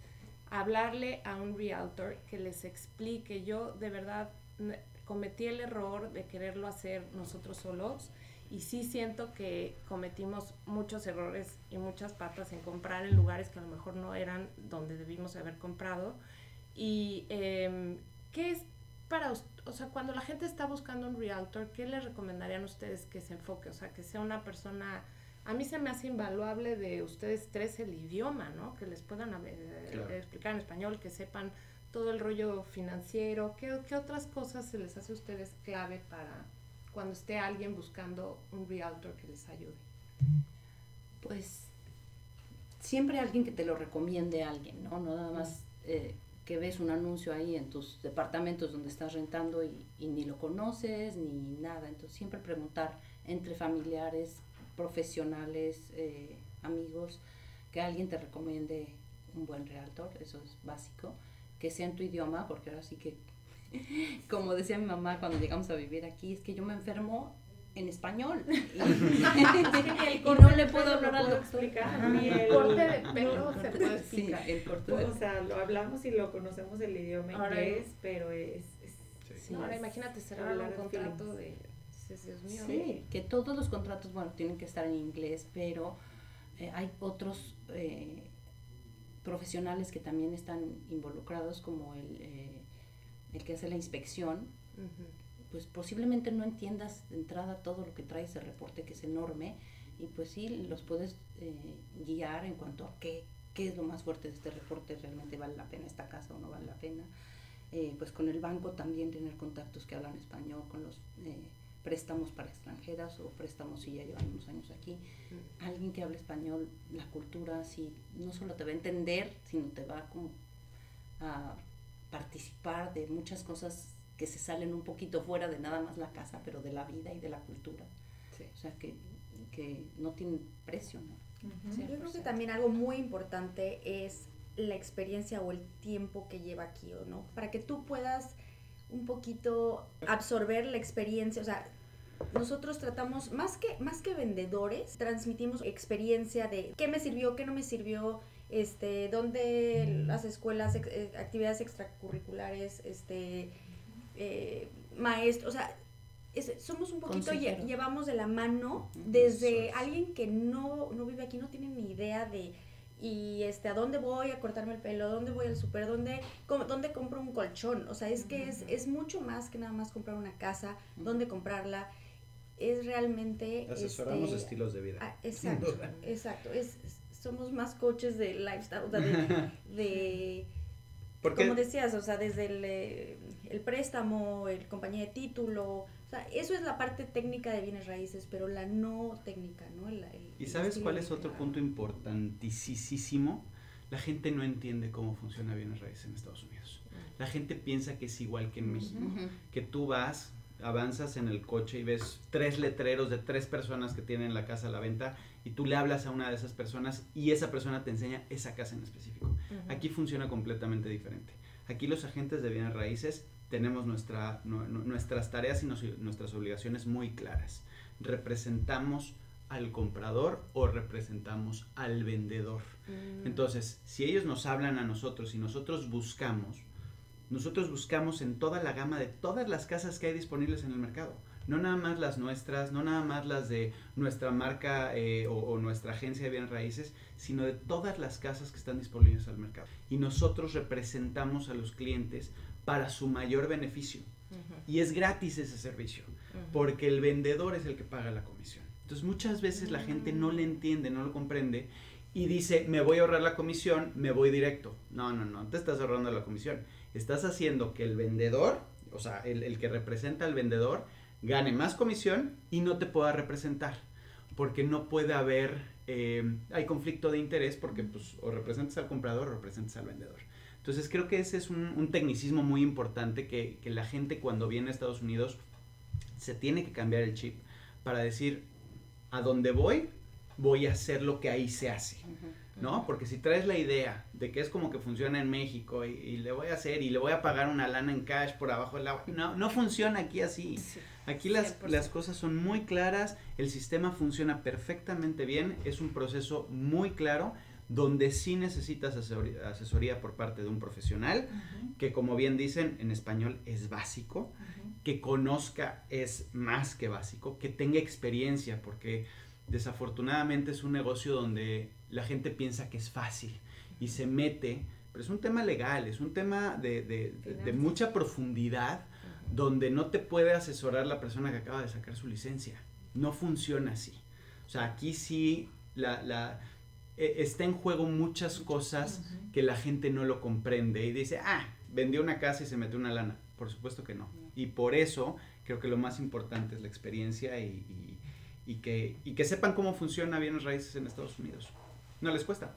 hablarle a un realtor que les explique. Yo, de verdad, cometí el error de quererlo hacer nosotros solos y sí siento que cometimos muchos errores y muchas patas en comprar en lugares que a lo mejor no eran donde debimos haber comprado. Y eh, ¿qué es para, o sea, cuando la gente está buscando un realtor, ¿qué le recomendarían ustedes que se enfoque? O sea, que sea una persona, a mí se me hace invaluable de ustedes tres el idioma, ¿no? Que les puedan eh, explicar en español, que sepan todo el rollo financiero. ¿Qué, ¿Qué otras cosas se les hace a ustedes clave para cuando esté alguien buscando un realtor que les ayude? Pues siempre alguien que te lo recomiende a alguien, ¿no? No nada más eh, que ves un anuncio ahí en tus departamentos donde estás rentando y, ni lo conoces ni nada. Entonces siempre preguntar entre familiares, profesionales, eh, amigos, que alguien te recomiende un buen realtor, eso es básico, que sea en tu idioma, porque ahora sí que como decía mi mamá cuando llegamos a vivir aquí, es que yo me enfermo en español. Y, no le puedo hablar al doctor. el corte de pelo se puede explicar. el corte O sea, lo hablamos y lo conocemos el idioma inglés, pero es... ahora imagínate cerrar un contrato de... Sí, que todos los contratos, bueno, tienen que estar en inglés, pero eh, hay otros eh, profesionales que también están involucrados, como el... Eh, el que hace la inspección, pues posiblemente no entiendas de entrada todo lo que trae ese reporte que es enorme y pues sí los puedes eh, guiar en cuanto a qué, qué es lo más fuerte de este reporte, realmente vale la pena esta casa o no vale la pena. Eh, pues con el banco también tener contactos que hablan español, con los eh, préstamos para extranjeras o préstamos si ya llevan unos años aquí. Alguien que hable español, la cultura, sí, no solo te va a entender, sino te va como a participar de muchas cosas que se salen un poquito fuera de nada más la casa, pero de la vida y de la cultura. O sea, que, que, no tienen precio, ¿no? Yo creo que también algo muy importante es la experiencia o el tiempo que lleva aquí, ¿no? Para que tú puedas un poquito absorber la experiencia, o sea, nosotros tratamos, más que, más que vendedores, transmitimos experiencia de qué me sirvió, qué no me sirvió, este, donde las escuelas, eh, actividades extracurriculares, este, eh, maestros, o sea, somos un poquito, llevamos de la mano desde alguien que no, no vive aquí, no tiene ni idea de, y este, a dónde voy a cortarme el pelo, dónde voy al súper, dónde, dónde compro un colchón, o sea, es que es, es mucho más que nada más comprar una casa, dónde comprarla, es realmente... Asesoramos este, estilos de vida. Ah, exacto, exacto, es somos más coaches de lifestyle, o sea, de, como decías, o sea, desde el, eh, el, préstamo, el compañía de título, o sea, eso es la parte técnica de bienes raíces, pero la no técnica, ¿no? ¿Y sabes cuál es otro punto importantísimo? La gente no entiende cómo funciona bienes raíces en Estados Unidos. La gente piensa que es igual que en México, que tú vas, avanzas en el coche y ves tres letreros de tres personas que tienen la casa a la venta y tú le hablas a una de esas personas y esa persona te enseña esa casa en específico. Aquí funciona completamente diferente. Aquí los agentes de bienes raíces tenemos nuestra, nuestras tareas y nuestras obligaciones muy claras. Representamos al comprador o representamos al vendedor. Mm. Entonces, si ellos nos hablan a nosotros y nosotros buscamos, nosotros buscamos en toda la gama de todas las casas que hay disponibles en el mercado no nada más las nuestras, no nada más las de nuestra marca eh, o, nuestra agencia de bienes raíces, sino de todas las casas que están disponibles al mercado. Y nosotros representamos a los clientes para su mayor beneficio. Y es gratis ese servicio, porque el vendedor es el que paga la comisión. Entonces muchas veces la gente no le entiende, no lo comprende y dice, me voy a ahorrar la comisión, me voy directo. No, no, no, te estás ahorrando la comisión. Estás haciendo que el vendedor, o sea, el, el que representa al vendedor, gane más comisión y no te pueda representar. Porque no puede haber, eh, hay conflicto de interés porque pues o representas al comprador o representas al vendedor. Entonces creo que ese es un, tecnicismo muy importante que, la gente cuando viene a Estados Unidos se tiene que cambiar el chip para decir, a dónde voy, voy a hacer lo que ahí se hace. ¿no? Porque si traes la idea de que es como que funciona en México y, le voy a hacer y le voy a pagar una lana en cash por abajo del agua, no, no funciona aquí así. Aquí las, las, cosas son muy claras, el sistema funciona perfectamente bien, es un proceso muy claro donde sí necesitas asesoría, por parte de un profesional, que como bien dicen en español es básico, que conozca es más que básico, que tenga experiencia, porque desafortunadamente es un negocio donde la gente piensa que es fácil y se mete, pero es un tema legal, es un tema de, de, de mucha profundidad donde no te puede asesorar la persona que acaba de sacar su licencia. No funciona así. O sea, aquí sí la, la, e, está en juego muchas cosas que la gente no lo comprende y dice, ah, vendió una casa y se metió una lana. Por supuesto que no. Y por eso creo que lo más importante es la experiencia y, y, que, y que sepan cómo funciona bienes raíces en Estados Unidos. No les cuesta.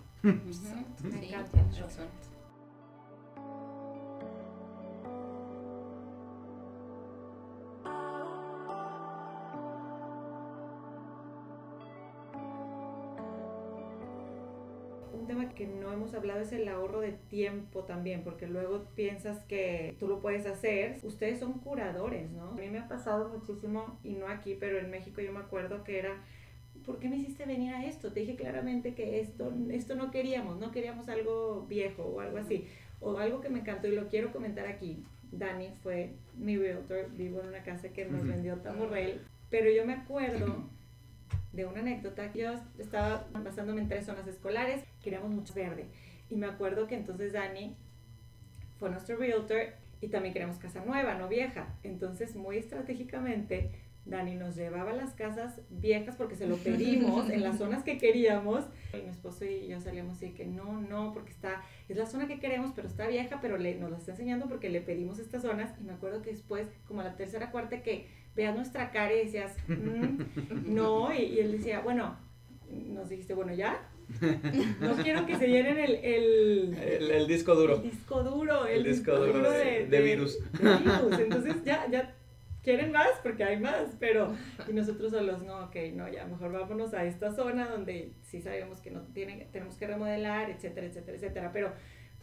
Que no hemos hablado es el ahorro de tiempo también, porque luego piensas que tú lo puedes hacer. Ustedes son curadores, ¿no? A mí me ha pasado muchísimo, y no aquí, pero en México yo me acuerdo que era, ¿por qué me hiciste venir a esto? Te dije claramente que esto, esto no queríamos, no queríamos algo viejo o algo así, o algo que me encantó y lo quiero comentar aquí. Dani fue mi realtor, vivo en una casa que nos vendió Tamborrell, pero yo me acuerdo de una anécdota. Yo estaba basándome en tres zonas escolares, queríamos mucho verde. Y me acuerdo que entonces Dani fue nuestro realtor y también queríamos casa nueva, no vieja. Entonces, muy estratégicamente, Dani nos llevaba a las casas viejas porque se lo pedimos en las zonas que queríamos. Y mi esposo y yo salíamos y que no, no, porque está, es la zona que queremos, pero está vieja, pero le, nos la está enseñando porque le pedimos estas zonas. Y me acuerdo que después, como a la tercera, cuarta, que veas nuestra cara y decías, mm, no, y, él decía, bueno, nos dijiste, bueno, ya. No quiero que se llenen el, el, el, disco duro. El disco duro, el, disco, duro, de, virus. de, virus. Entonces ya, ya quieren más porque hay más, pero y nosotros solos no, ok, no, ya mejor vámonos a esta zona donde sí sabemos que no tienen, tenemos que remodelar, etcétera, etcétera, etcétera, pero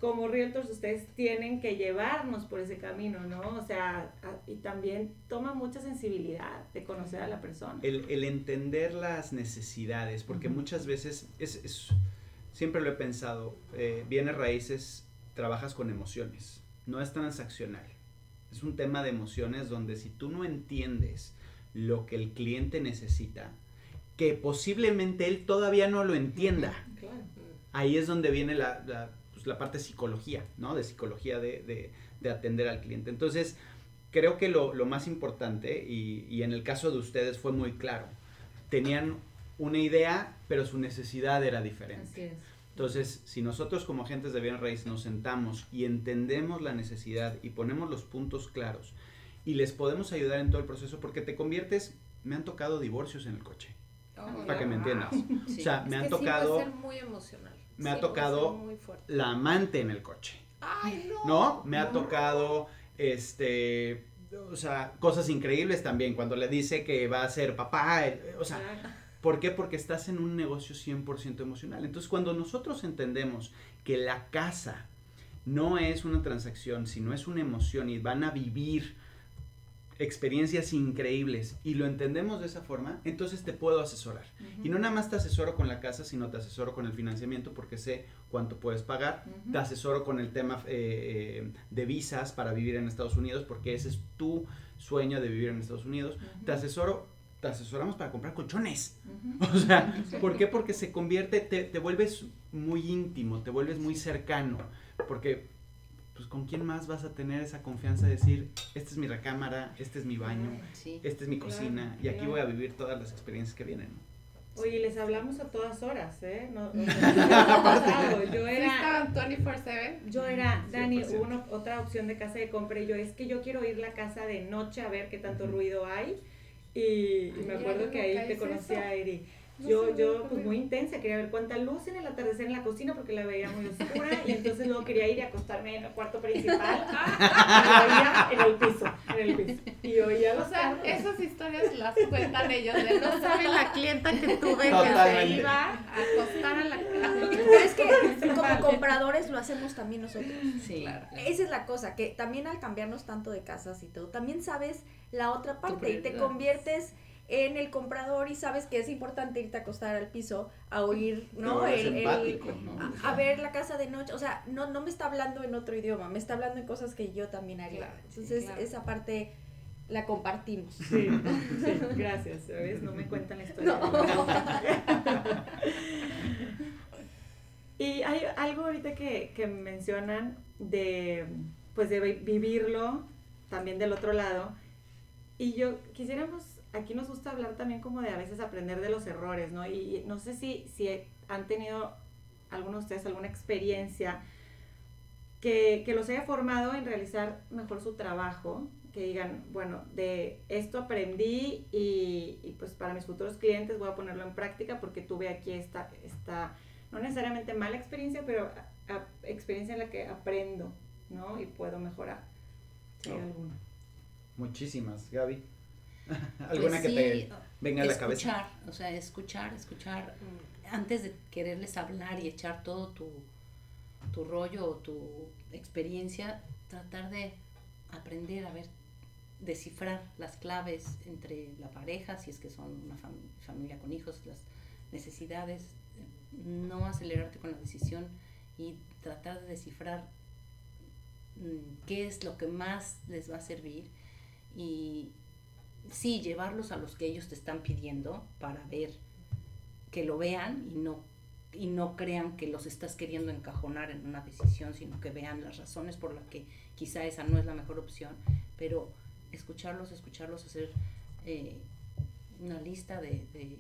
como realtors ustedes tienen que llevarnos por ese camino, ¿no? O sea, y también toma mucha sensibilidad de conocer a la persona. El, entender las necesidades, porque muchas veces, es, siempre lo he pensado, eh, bienes raíces, trabajas con emociones, no es transaccional. Es un tema de emociones donde si tú no entiendes lo que el cliente necesita, que posiblemente él todavía no lo entienda, ahí es donde viene la pues, la parte de psicología, ¿no? De psicología de, atender al cliente. Entonces, creo que lo, más importante, y, en el caso de ustedes fue muy claro, tenían una idea, pero su necesidad era diferente. Entonces, si nosotros como agentes de bien raíz nos sentamos y entendemos la necesidad y ponemos los puntos claros y les podemos ayudar en todo el proceso, porque te conviertes, me han tocado divorcios en el coche. Oh, para que me entiendas. O sea, me han tocado... ser muy emocional me ha tocado la amante en el coche. Ay, no. Me ha tocado, este, o sea, cosas increíbles también, cuando le dice que va a ser papá, o sea, ¿por qué? Porque estás en un negocio 100% emocional. Entonces, cuando nosotros entendemos que la casa no es una transacción, sino es una emoción y van a vivir experiencias increíbles y lo entendemos de esa forma, entonces te puedo asesorar. Y no nada más te asesoro con la casa, sino te asesoro con el financiamiento porque sé cuánto puedes pagar. Te asesoro con el tema eh, eh, de visas para vivir en Estados Unidos porque ese es tu sueño de vivir en Estados Unidos. Te asesoro te asesoramos para comprar colchones. O sea, ¿por qué? Porque se convierte, te, te vuelves muy íntimo, te vuelves muy cercano. Porque pues con quién más vas a tener esa confianza de decir, esta es mi recámara, este es mi baño, esta es mi cocina, y aquí voy a vivir todas las experiencias que vienen. Oye, les hablamos a todas horas, ¿eh? No, no, yo era... 24/7. Yo era, Dani, una, otra opción de casa de compra, y yo, es que yo quiero ir a la casa de noche a ver qué tanto ruido hay, y, me acuerdo que ahí te conocí a Eri yo, yo, pues muy intensa, quería ver cuánta luz en el atardecer en la cocina porque la veía muy oscura y entonces luego quería ir a acostarme en el cuarto principal y oía en el piso, en el piso. Y oía O sea, esas historias las cuentan ellos, de no sabe la clienta que tuve que se iba a acostar a la casa. Pero es que como compradores lo hacemos también nosotros. Sí, claro. Esa es la cosa, que también al cambiarnos tanto de casas y todo, también sabes la otra parte y te conviertes en el comprador y sabes que es importante irte a acostar al piso a oír, ¿no? el, A, ver la casa de noche, o sea, no, no me está hablando en otro idioma, me está hablando en cosas que yo también haría. Entonces, esa parte la compartimos. Sí, sí, gracias. ¿Sabes? No me cuentan la historia. y hay algo ahorita que, que mencionan de, pues de vivirlo también del otro lado. Y yo quisiéramos, aquí nos gusta hablar también como de a veces aprender de los errores, ¿no? Y, no sé si, si han tenido algunos de ustedes alguna experiencia que, que, los haya formado en realizar mejor su trabajo, que digan, bueno, de esto aprendí y, pues para mis futuros clientes voy a ponerlo en práctica porque tuve aquí esta, esta no necesariamente mala experiencia, pero experiencia en la que aprendo, ¿no? Y puedo mejorar. ¿Sí, alguna? Muchísimas, Gaby. ¿Alguna pues que te venga a la cabeza? Escuchar, o sea, escuchar, escuchar, mm, antes de quererles hablar y echar todo tu, tu rollo o tu experiencia, tratar de aprender a ver, descifrar las claves entre la pareja, si es que son una familia con hijos, las necesidades, no acelerarte con la decisión y tratar de descifrar mm, qué es lo que más les va a servir y sí llevarlos a los que ellos te están pidiendo para ver que lo vean y no y no crean que los estás queriendo encajonar en una decisión, sino que vean las razones por las que quizá esa no es la mejor opción, pero escucharlos, escucharlos, hacer eh, una lista de, de,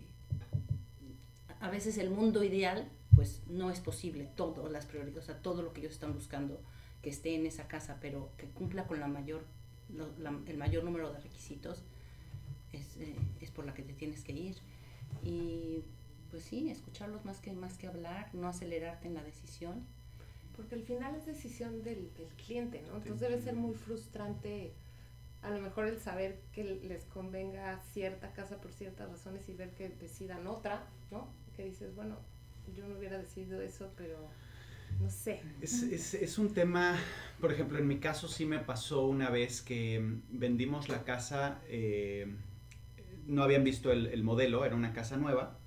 A veces el mundo ideal, pues no es posible, todo, las prioridades, o sea, todo lo que ellos están buscando que esté en esa casa, pero que cumpla con la mayor, el mayor número de requisitos, es, eh, es por la que te tienes que ir. Y pues sí, escucharlos más que, más que hablar, no acelerarte en la decisión. Porque al final es decisión del, del cliente, ¿no? Entonces debe ser muy frustrante a lo mejor el saber que les convenga cierta casa por ciertas razones y ver que decidan otra, ¿no? Que dices, bueno, yo no hubiera decidido eso, pero no sé. Es, es, es, un tema, por ejemplo, en mi caso sí me pasó una vez que vendimos la casa, eh, no habían visto el, el, modelo, era una casa nueva,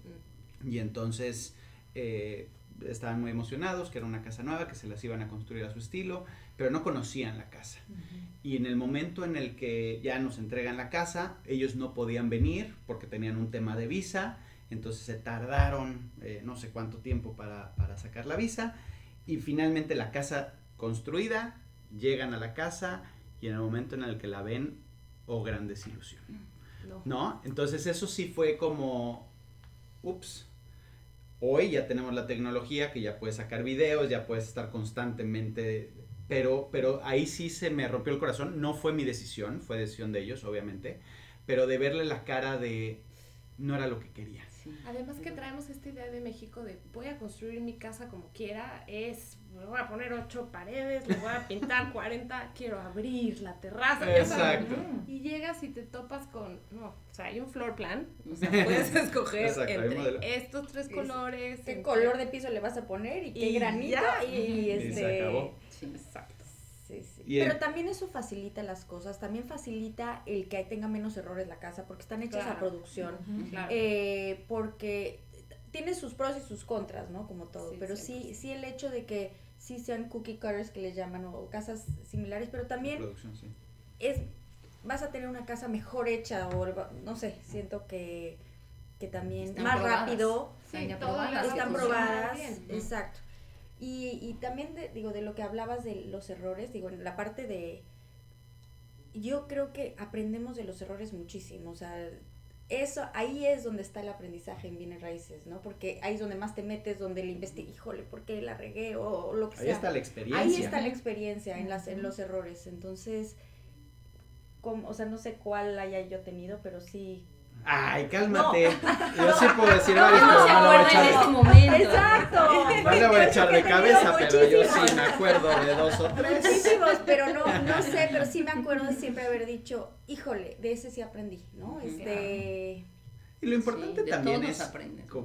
y entonces eh, estaban muy emocionados, que era una casa nueva, que se las iban a construir a su estilo, pero no conocían la casa. Y en el momento en el que ya nos entregan la casa, ellos no podían venir porque tenían un tema de visa, entonces se tardaron eh, no sé cuánto tiempo para, para sacar la visa, y finalmente la casa construida, llegan a la casa y en el momento en el que la ven, oh gran desilusión. No. Entonces eso sí fue como, ups, Hoy ya tenemos la tecnología que ya puedes sacar videos, ya puedes estar constantemente, pero, pero ahí sí se me rompió el corazón. No fue mi decisión, fue decisión de ellos, obviamente, pero de verle la cara de no era lo que quería. Además que traemos esta idea de México de voy a construir mi casa como quiera, es, me voy a poner ocho paredes, le voy a pintar 40, quiero abrir la terraza. Exacto. Y llegas y te topas con, no, o sea, hay un floor plan, o sea, puedes escoger entre estos tres colores. ¿Qué color de piso le vas a poner y qué granito? Y, este... se acabó. exacto. Pero también eso facilita las cosas, también facilita el que tenga menos errores la casa, porque están hechas a producción, eh, porque tiene sus pros y sus contras, ¿no? Como todo, pero sí, sí el hecho de que sí sean cookie cutters que les llaman o casas similares, pero también es vas a tener una casa mejor hecha o no sé, siento que que también más rápido, están probadas, exacto. Y, y también, de, digo, de lo que hablabas de los errores, digo, en la parte de... Yo creo que aprendemos de los errores muchísimo, o sea, eso, ahí es donde está el aprendizaje en bienes raíces, ¿no? Porque ahí es donde más te metes, donde le investigas, híjole, ¿por qué la regué? O, lo que sea. Ahí está la experiencia. Ahí está la experiencia en, las, en los errores. Entonces, como, o sea, no sé cuál haya yo tenido, pero sí Ay, cálmate. Yo sí puedo decir varios, no, pero no lo voy a echar. En este momento. Exacto. No le voy a echar de cabeza, pero yo sí me acuerdo de dos o tres. Muchísimos, pero no, no sé, pero sí me acuerdo de siempre haber dicho, híjole, de ese sí aprendí, ¿no? Este. Y lo importante también es,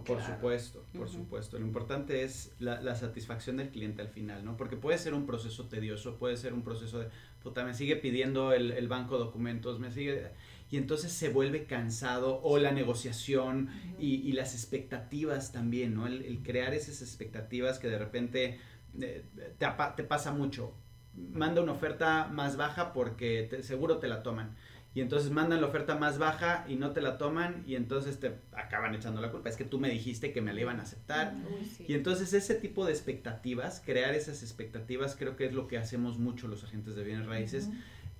por supuesto, por supuesto, lo importante es la, la, satisfacción del cliente al final, ¿no? Porque puede ser un proceso tedioso, puede ser un proceso de, puta, me sigue pidiendo el, el banco documentos, me sigue y entonces se vuelve cansado o la negociación y, las expectativas también, ¿no? El, crear esas expectativas que de repente eh, te, te, pasa mucho. Manda una oferta más baja porque seguro te la toman. y entonces mandan la oferta más baja y no te la toman y entonces te acaban echando la culpa. Es que tú me dijiste que me la iban a aceptar. Uy, sí. Y entonces ese tipo de expectativas, crear esas expectativas, creo que es lo que hacemos mucho los agentes de bienes raíces,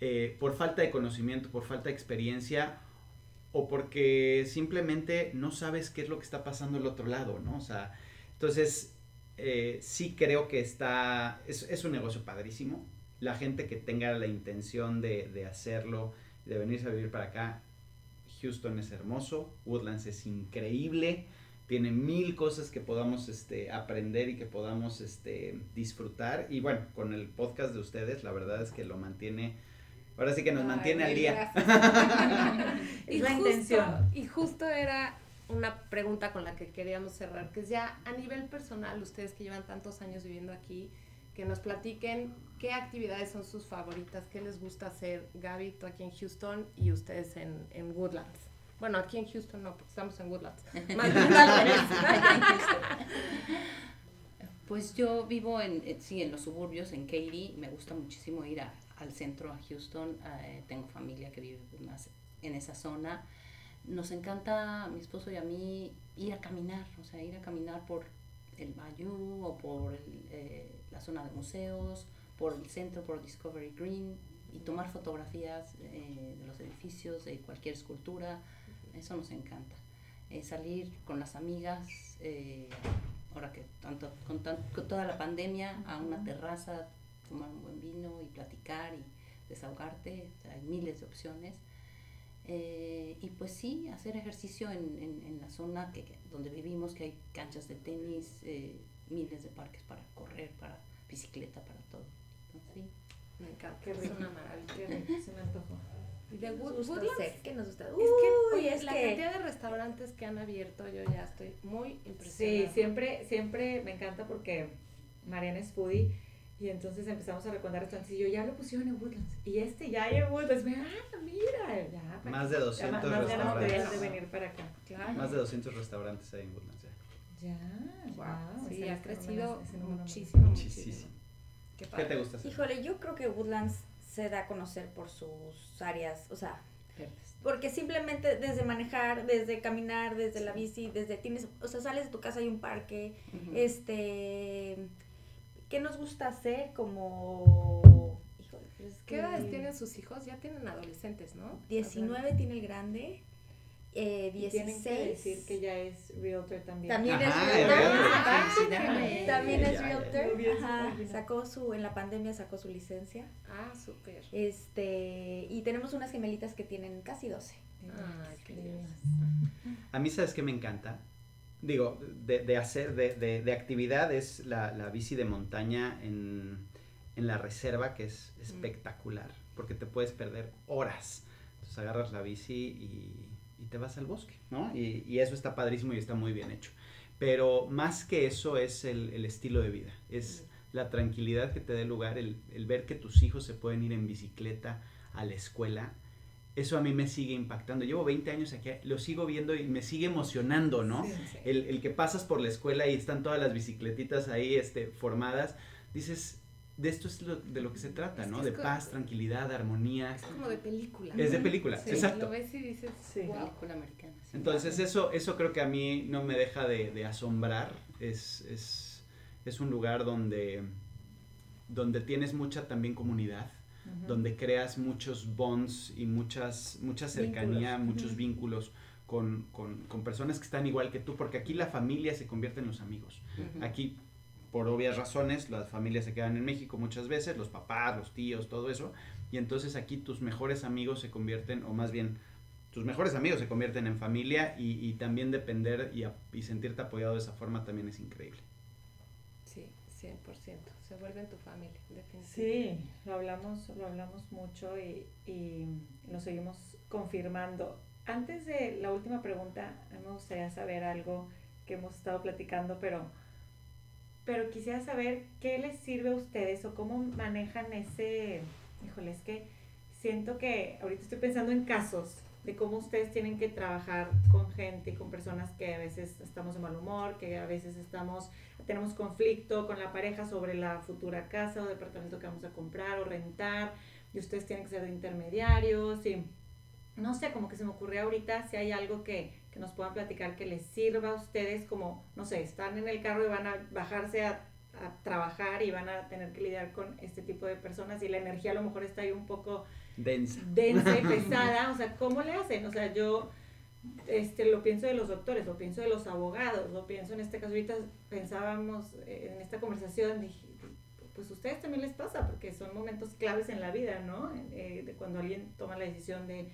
eh, por falta de conocimiento, por falta de experiencia o porque simplemente no sabes qué es lo que está pasando al otro lado, ¿no? O sea, entonces eh, sí creo que está, es, un negocio padrísimo. La gente que tenga la intención de, de hacerlo, de venirse a vivir para acá, Houston es hermoso, Woodlands es increíble, tiene mil cosas que podamos este, aprender y que podamos este, disfrutar. Y bueno, con el podcast de ustedes, la verdad es que lo mantiene, ahora sí que nos Ay, mantiene al día. Es y la justo, intención. Y justo era una pregunta con la que queríamos cerrar, que es ya a nivel personal, ustedes que llevan tantos años viviendo aquí, que nos platiquen qué actividades son sus favoritas, qué les gusta hacer, Gaby, tú aquí en Houston y ustedes en, en Woodlands. Bueno, aquí en Houston no, porque estamos en Woodlands. Más bien. Pues yo vivo en, eh, sí, en los suburbios, en Katy. Me gusta muchísimo ir a- al centro, a Houston. eh, tengo familia que vive más en esa zona. Nos encanta, mi esposo y a mí, ir a caminar, o sea, ir a caminar por el Bayou o por el, eh, la zona de museos, por el centro, por Discovery Green y tomar fotografías eh, de los edificios, de cualquier escultura. Eso nos encanta. Eh, salir con las amigas, eh, ahora que tanto con, tan- con toda la pandemia, a una terraza, tomar un buen vino y platicar y desahogarte. O sea, hay miles de opciones. Eh, y pues sí, hacer ejercicio en, en, en la zona que, donde vivimos, que hay canchas de tenis, eh, miles de parques para correr, para bicicleta, para todo. Entonces, sí. Me encanta, Qué es rico. una maravilla. Qué rico, se me antojó. Y de Nos Wood- gusta Woodlands, hacer, ¿qué nos gusta? Es que, oye, es la que- cantidad de restaurantes que han abierto, yo ya estoy muy Sí, impresionada. siempre, siempre me encanta porque Mariana es foodie y entonces empezamos a recomendar restaurantes y yo ya lo pusieron en Woodlands y este ya hay en Woodlands, me, ah, mira, ya. para Más de ya 200 más, más restaurantes. de venir para acá. Claro. Más de 200 restaurantes hay en Woodlands. ya. Ya, wow. Sí, ha crecido muchísimo, Muchísimo. muchísimo. Qué ¿Qué te gusta hacer? Híjole, yo creo que Woodlands se da a conocer por sus áreas, o sea, porque simplemente desde manejar, desde caminar, desde la bici, desde tienes, o sea, sales de tu casa hay un parque, Ujú. este, ¿qué nos gusta hacer como, híjole, es ¿Qué que edades tienen sus hijos? Ya tienen adolescentes, ¿no? 19 tiene el grande, eh, Y tienen que 16. decir que ya es realtor también. También Ajá, es realtor. Felicidades. También es realtor. Ajá. Sacó su, en la pandemia sacó su licencia. Ah, súper. Este, y tenemos unas gemelitas que tienen casi 12. Ay, qué Qué lindas. A mí, ¿sabes qué me encanta? Digo, de, de hacer, de, de, de actividad es la, la bici de montaña en, en la reserva, que es espectacular, porque te puedes perder horas. Entonces agarras la bici y, y te vas al bosque, ¿no? Y, y eso está padrísimo y está muy bien hecho. Pero más que eso es el, el estilo de vida, es la tranquilidad que te da el lugar, el, el ver que tus hijos se pueden ir en bicicleta a la escuela. Eso a mí me sigue impactando. Llevo 20 años aquí, lo sigo viendo y me sigue emocionando, ¿no? Sí. El, el que pasas por la escuela y están todas las bicicletitas ahí este, formadas, dices, de esto es lo- de lo que se trata, Es ¿no? De paz, tranquilidad, armonía. Es como de película. Es de película, Sí, exacto. Lo ves y dices, Sí. wow. Película americana. sí. Entonces eso, eso creo que a mí no me deja de, de asombrar. Es, es, es un lugar donde, donde tienes mucha también comunidad, Donde creas muchos bonds y muchas, mucha cercanía, Vínculos. muchos vínculos con, con, con personas que están igual que tú, porque aquí la familia se convierte en los amigos. Aquí, por obvias razones, las familias se quedan en México muchas veces, los papás, los tíos, todo eso, y entonces aquí tus mejores amigos se convierten, o más bien, tus mejores amigos se convierten en familia y, y también depender y, a- y sentirte apoyado de esa forma también es increíble. Sí, 100%. Se vuelven tu familia, definitivamente. Sí, lo hablamos, lo hablamos mucho y, y lo seguimos confirmando. Antes de la última pregunta, me gustaría saber algo que hemos estado platicando, pero, pero quisiera saber qué les sirve a ustedes o cómo manejan ese, híjole, es que siento que ahorita estoy pensando en casos de cómo ustedes tienen que trabajar con gente y con personas que a veces estamos de mal humor, que a veces estamos tenemos conflicto con la pareja sobre la futura casa o departamento que vamos a comprar o rentar y ustedes tienen que ser de intermediarios y no sé, como que se me ocurrió ahorita si hay algo que, que nos puedan platicar que les sirva a ustedes, como, no sé, están en el carro y van a bajarse a, a trabajar y van a tener que lidiar con este tipo de personas y la energía a lo mejor está ahí un poco Densa. densa y pesada, o sea, ¿cómo le hacen? O sea, yo este, lo pienso de los doctores, lo pienso de los abogados, lo pienso en este caso, ahorita pensábamos eh, en esta conversación, dije, pues a ustedes también les pasa, porque son momentos claves en la vida, ¿no? Eh, de cuando alguien toma la decisión de,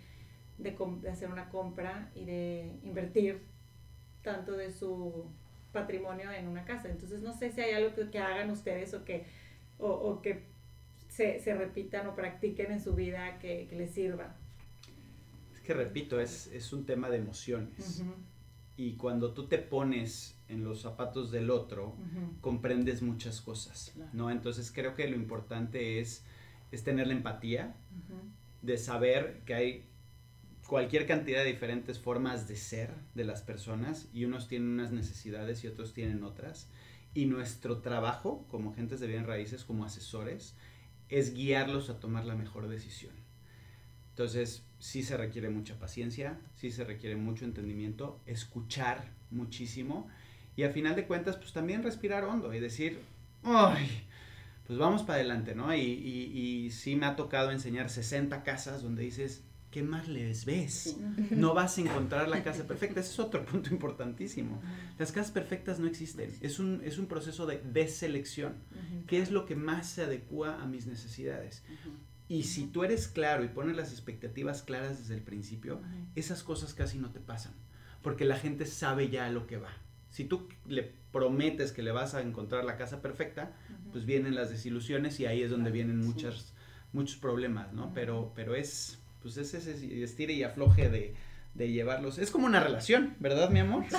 de, de hacer una compra y de invertir tanto de su patrimonio en una casa. Entonces, no sé si hay algo que, que hagan ustedes o que, o, o que se, se repitan o practiquen en su vida que, que les sirva. Es que repito, es, es un tema de emociones. Y cuando tú te pones en los zapatos del otro, comprendes muchas cosas, Claro. ¿no? Entonces creo que lo importante es, es tener la empatía, de saber que hay cualquier cantidad de diferentes formas de ser de las personas y unos tienen unas necesidades y otros tienen otras. Y nuestro trabajo como agentes de bien raíces, como asesores, es guiarlos a tomar la mejor decisión. Entonces, sí se requiere mucha paciencia, sí se requiere mucho entendimiento, escuchar muchísimo y a final de cuentas, pues también respirar hondo y decir, ¡ay! Pues vamos para adelante, ¿no? Y, y, y sí me ha tocado enseñar 60 casas donde dices, ¿qué más les ves? No vas a encontrar la casa perfecta, ese es otro punto importantísimo. Las casas perfectas no existen, es un, es un proceso de deselección. ¿Qué es lo que más se adecua a mis necesidades? Y si tú eres claro y pones las expectativas claras desde el principio, esas cosas casi no te pasan, porque la gente sabe ya a lo que va. Si tú le prometes que le vas a encontrar la casa perfecta, pues vienen las desilusiones y ahí es donde vienen muchas, muchos problemas, ¿no? Pero, pero es, pues es ese estire y afloje de, de llevarlos. Es como una relación, ¿verdad, mi amor?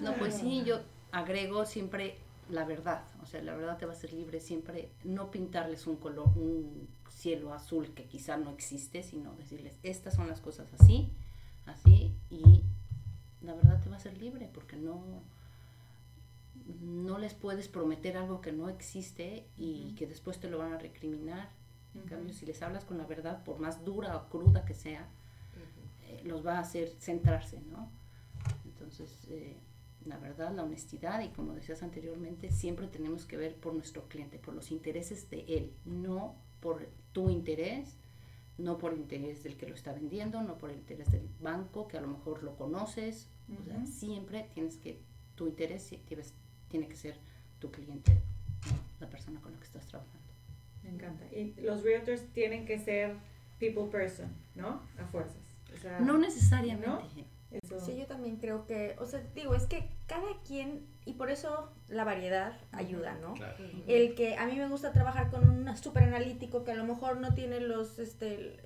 No, pues sí, yo agrego siempre la verdad, o sea, la verdad te va a hacer libre siempre, no pintarles un color, un cielo azul que quizá no existe, sino decirles, estas son las cosas así, así, y la verdad te va a hacer libre, porque no, no les puedes prometer algo que no existe y que después te lo van a recriminar. En cambio, si les hablas con la verdad, por más dura o cruda que sea, eh, los va a hacer centrarse, ¿no? Entonces, eh, la verdad, la honestidad y como decías anteriormente, siempre tenemos que ver por nuestro cliente, por los intereses de él, no por tu interés, no por el interés del que lo está vendiendo, no por el interés del banco, que a lo mejor lo conoces. O sea, siempre tienes que, tu interés tienes- tiene que ser tu cliente, ¿no? la persona con la que estás trabajando. Me encanta. Y los realtors tienen que ser people person, ¿no? A fuerzas. O sea, No necesariamente. ¿no? eso- Sí, yo también creo que, o sea, digo, es que cada quien, y por eso la variedad ayuda, ¿no? Claro. El que a mí me gusta trabajar con un súper analítico que a lo mejor no tiene los, este,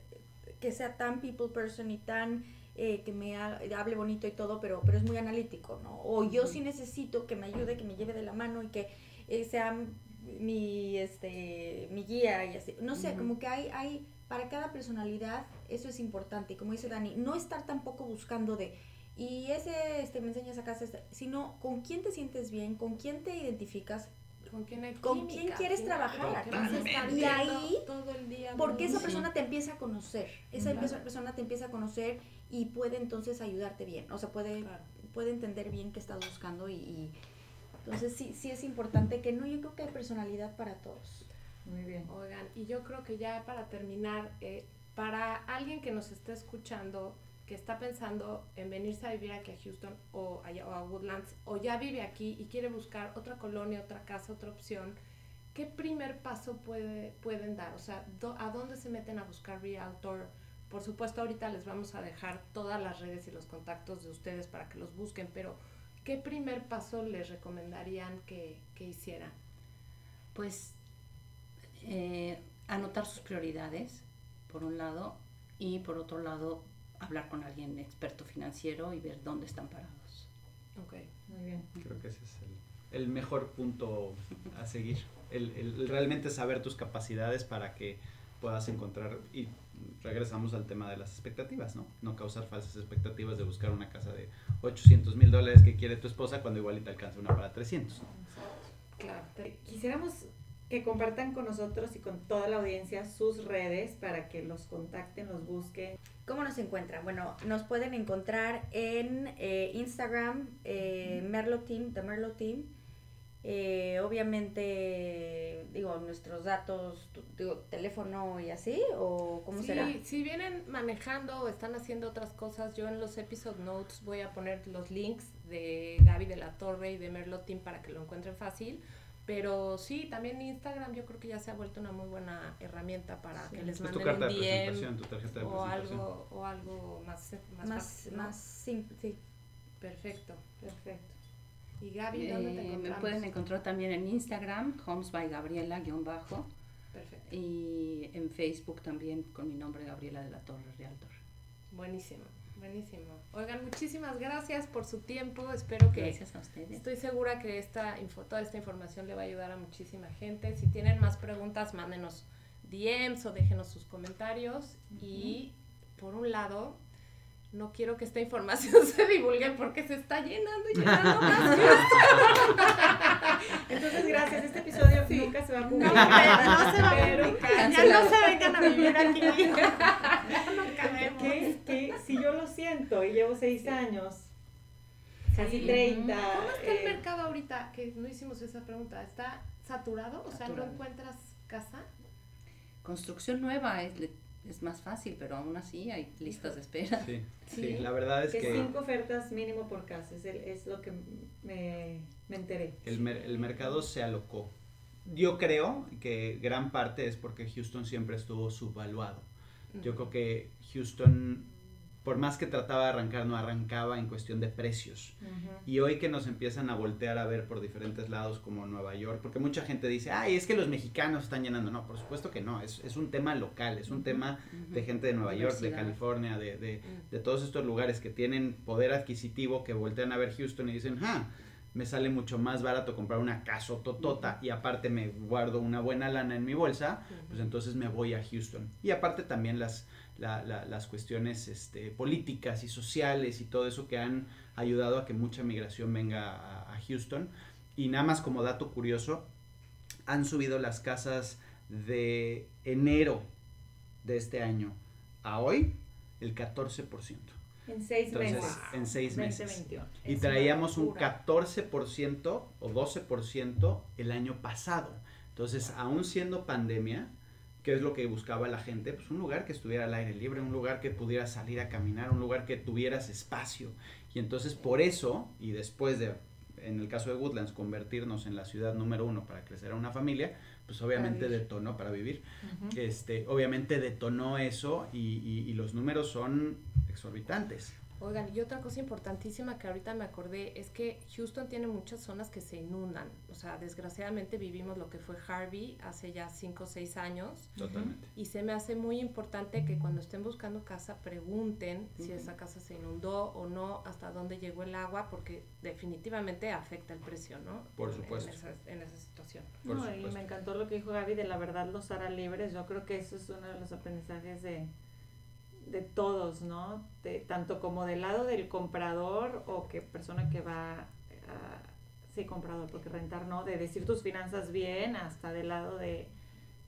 que sea tan people person y tan, eh, que me ha- hable bonito y todo, pero, pero es muy analítico, ¿no? O yo sí necesito que me ayude, que me lleve de la mano y que eh, sea mi, este, mi guía y así. No sé, como que hay, hay, para cada personalidad, eso es importante. Y como dice Dani, no estar tampoco buscando de, y ese, este, me enseñas acá, este", sino con quién te sientes bien, con quién te identificas, ¿Con quién, hay ¿Con química quién quieres trabajar? A Y ahí, todo el día porque esa persona te empieza a conocer, esa Claro. persona te empieza a conocer y puede entonces ayudarte bien, o sea, puede, Claro. puede entender bien qué estás buscando y, y entonces sí, sí es importante que no, yo creo que hay personalidad para todos. Muy bien. Oigan, y yo creo que ya para terminar, eh, para alguien que nos esté escuchando, que está pensando en venirse a vivir aquí a Houston o, allá, o a Woodlands, o ya vive aquí y quiere buscar otra colonia, otra casa, otra opción, ¿qué primer paso puede, pueden dar? O sea, do- ¿a dónde se meten a buscar Realtor? Por supuesto, ahorita les vamos a dejar todas las redes y los contactos de ustedes para que los busquen, pero ¿qué primer paso les recomendarían que, que hicieran? pues eh, anotar sus prioridades, por un lado, y por otro lado, hablar con alguien experto financiero y ver dónde están parados. Ok. Muy bien. Creo que ese es el, el mejor punto a seguir. El, el realmente saber tus capacidades para que puedas encontrar y regresamos al tema de las expectativas, ¿no? No causar falsas expectativas de buscar una casa de 800 mil dólares que quiere tu esposa cuando igual y te alcanza una para 300. ¿no? Claro. Quisiéramos que compartan con nosotros y con toda la audiencia sus redes para que los contacten, los busquen. ¿Cómo nos encuentran? Bueno, nos pueden encontrar en eh, Instagram, eh, Merlo Team, The Merlo Team. Eh, obviamente, digo, nuestros datos, tu- digo, teléfono y así, o cómo Sí, será? Si vienen manejando o están haciendo otras cosas, yo en los episode notes voy a poner los links de Gaby de la Torre y de Merlot Team para que lo encuentren fácil. Pero sí, también Instagram yo creo que ya se ha vuelto una muy buena herramienta para Sí. que les manden un DM presentación, tu tarjeta de o algo, o algo más, más, Más, fácil, ¿no? más simple, sí. Perfecto. Perfecto. Y Gaby, ¿dónde te Eh, me encontramos? pueden encontrar también en Instagram, Homes by Gabriela, guion bajo, Perfecto. y en Facebook también con mi nombre, Gabriela de la Torre Realtor. Buenísimo, buenísimo. Oigan, muchísimas gracias por su tiempo. Espero que Gracias a ustedes. Estoy segura que esta info, toda esta información le va a ayudar a muchísima gente. Si tienen más preguntas, mándenos DMs o déjenos sus comentarios. Y por un lado, no quiero que esta información se divulgue porque se está llenando y llenando más. Entonces, gracias. Este episodio nunca se va a No, publicar. no se va a pero publicar. Ya no se vengan a vivir aquí. Ya no cabemos. que, que si yo lo siento y llevo seis años, casi Sí. 30. ¿Cómo está el eh, mercado ahorita? Que no hicimos esa pregunta. ¿Está saturado? O sea, ¿no encuentras casa? Construcción nueva es, le- es más fácil, pero aún así hay listas de espera. Sí, sí, Sí. la verdad es que que cinco ofertas mínimo por casa, es, el- es lo que me, me enteré. el, mer- el mercado se alocó. Yo creo que gran parte es porque Houston siempre estuvo subvaluado. Yo creo que Houston, por más que trataba de arrancar, no arrancaba en cuestión de precios. Y hoy que nos empiezan a voltear a ver por diferentes lados como Nueva York, porque mucha gente dice, ay, es que los mexicanos están llenando. No, por supuesto que no, es, es un tema local, es un tema de gente de Nueva York, de. California, de, de, de todos estos lugares que tienen poder adquisitivo, que voltean a ver Houston y dicen, ah, me sale mucho más barato comprar una casa totota y aparte me guardo una buena lana en mi bolsa, pues entonces me voy a Houston. Y aparte también las, la- la- las cuestiones este, políticas y sociales y todo eso que han ayudado a que mucha migración venga a, a Houston. Y nada más como dato curioso, han subido las casas de enero de este año a hoy el 14%. En seis Entonces, meses. en seis meses. 2021. Y Es traíamos un locura. 14% o 12% el año pasado. Entonces, aún siendo pandemia, ¿qué es lo que buscaba la gente? Pues un lugar que estuviera al aire libre, un lugar que pudiera salir a caminar, un lugar que tuvieras espacio. Y entonces por eso, y después de, en el caso de Woodlands, convertirnos en la ciudad número uno para crecer a una familia, pues obviamente detonó para vivir. Este, obviamente detonó eso y, y- y los números son exorbitantes. Oigan, y otra cosa importantísima que ahorita me acordé es que Houston tiene muchas zonas que se inundan. O sea, desgraciadamente vivimos lo que fue Harvey hace ya 5 o 6 años. Totalmente. Y se me hace muy importante que cuando estén buscando casa pregunten si esa casa se inundó o no, hasta dónde llegó el agua, porque definitivamente afecta el precio, ¿no? Por supuesto. En esa, en esa situación. Por No, y supuesto. me encantó lo que dijo Gaby de la verdad los hará libres. Yo creo que eso es uno de los aprendizajes de, de todos, ¿no? De, tanto como del lado del comprador o que persona que va a... Sí, comprador, porque rentar no, de decir tus finanzas bien, hasta del lado de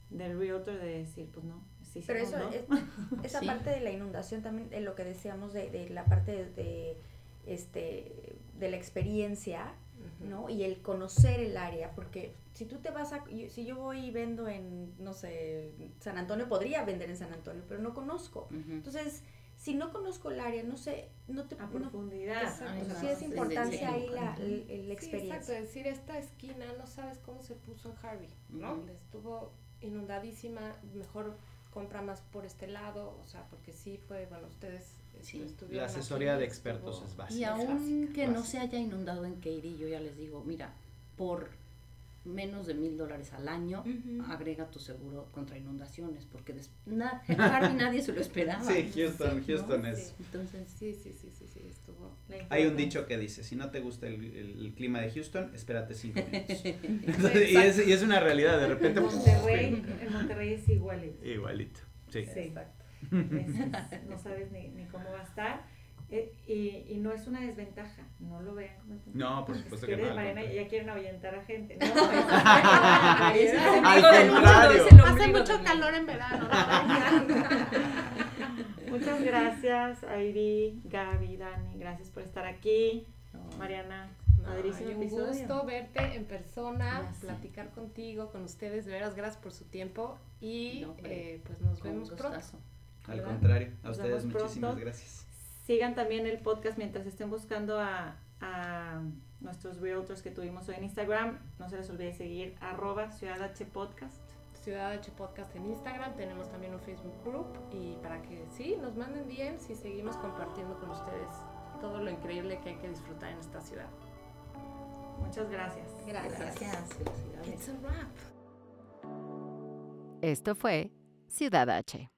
del realtor de decir, pues no, sí, sí, Pero no, eso, ¿no? es- esa Sí. parte de la inundación también, de lo que decíamos de, de la parte de, de, este, de la experiencia. ¿No? Y el conocer el área, porque si tú te vas a, yo- si yo voy y vendo en, no sé, San Antonio, podría vender en San Antonio, pero no conozco. Entonces, si no conozco el área, no sé, no te... a no- profundidad. Exacto. o sea, Ah, sí es importancia sí, ahí la, la Sí, exacto, experiencia. decir esta esquina no sabes cómo se puso en Harvey, ¿no? Estuvo inundadísima, mejor compra más por este lado, o sea, porque sí fue, bueno, ustedes Sí. La aquí, asesoría de expertos estuvo- es Y básica. aún clásica, que no se haya inundado en Katy, yo ya les digo, mira, por menos de mil dólares al año, agrega tu seguro contra inundaciones, porque des- na- en Harvey nadie se lo esperaba. Sí, Houston, Sí, ¿no? Houston es... Entonces, Sí, sí, sí, sí, sí, estuvo. Hay un dicho que dice, si no te gusta el, el- el clima de Houston, espérate cinco minutos. Entonces, y, es, y es una realidad, de repente... Monterrey, en Monterrey es igualito. Igualito, sí. Sí. Exacto. No sabes ni, ni cómo va a estar. Eh, y, y no es una desventaja, no lo vean como No, por Es supuesto que que no. Mariana ya quieren ahuyentar a gente. No, Es Al mundo, contrario. Hace mucho calor en verano. Muchas gracias, Airi, Gaby, Dani, gracias por estar aquí. Mariana, ay, un episodio. gusto verte en persona, platicar contigo, con ustedes, de veras, gracias por su tiempo y No, eh, pues nos vemos pronto. Al ¿verdad? contrario, a Nos ustedes muchísimas pronto. gracias. Sigan también el podcast mientras estén buscando a, a nuestros realtors que tuvimos hoy en Instagram. No se les olvide seguir arroba Ciudad H Podcast. Ciudad H Podcast en Instagram, tenemos también un Facebook group y para que sí, nos manden bien si seguimos compartiendo con ustedes todo lo increíble que hay que disfrutar en esta ciudad. Muchas gracias. Gracias. Felicidades. It's a wrap. Esto fue Ciudad H.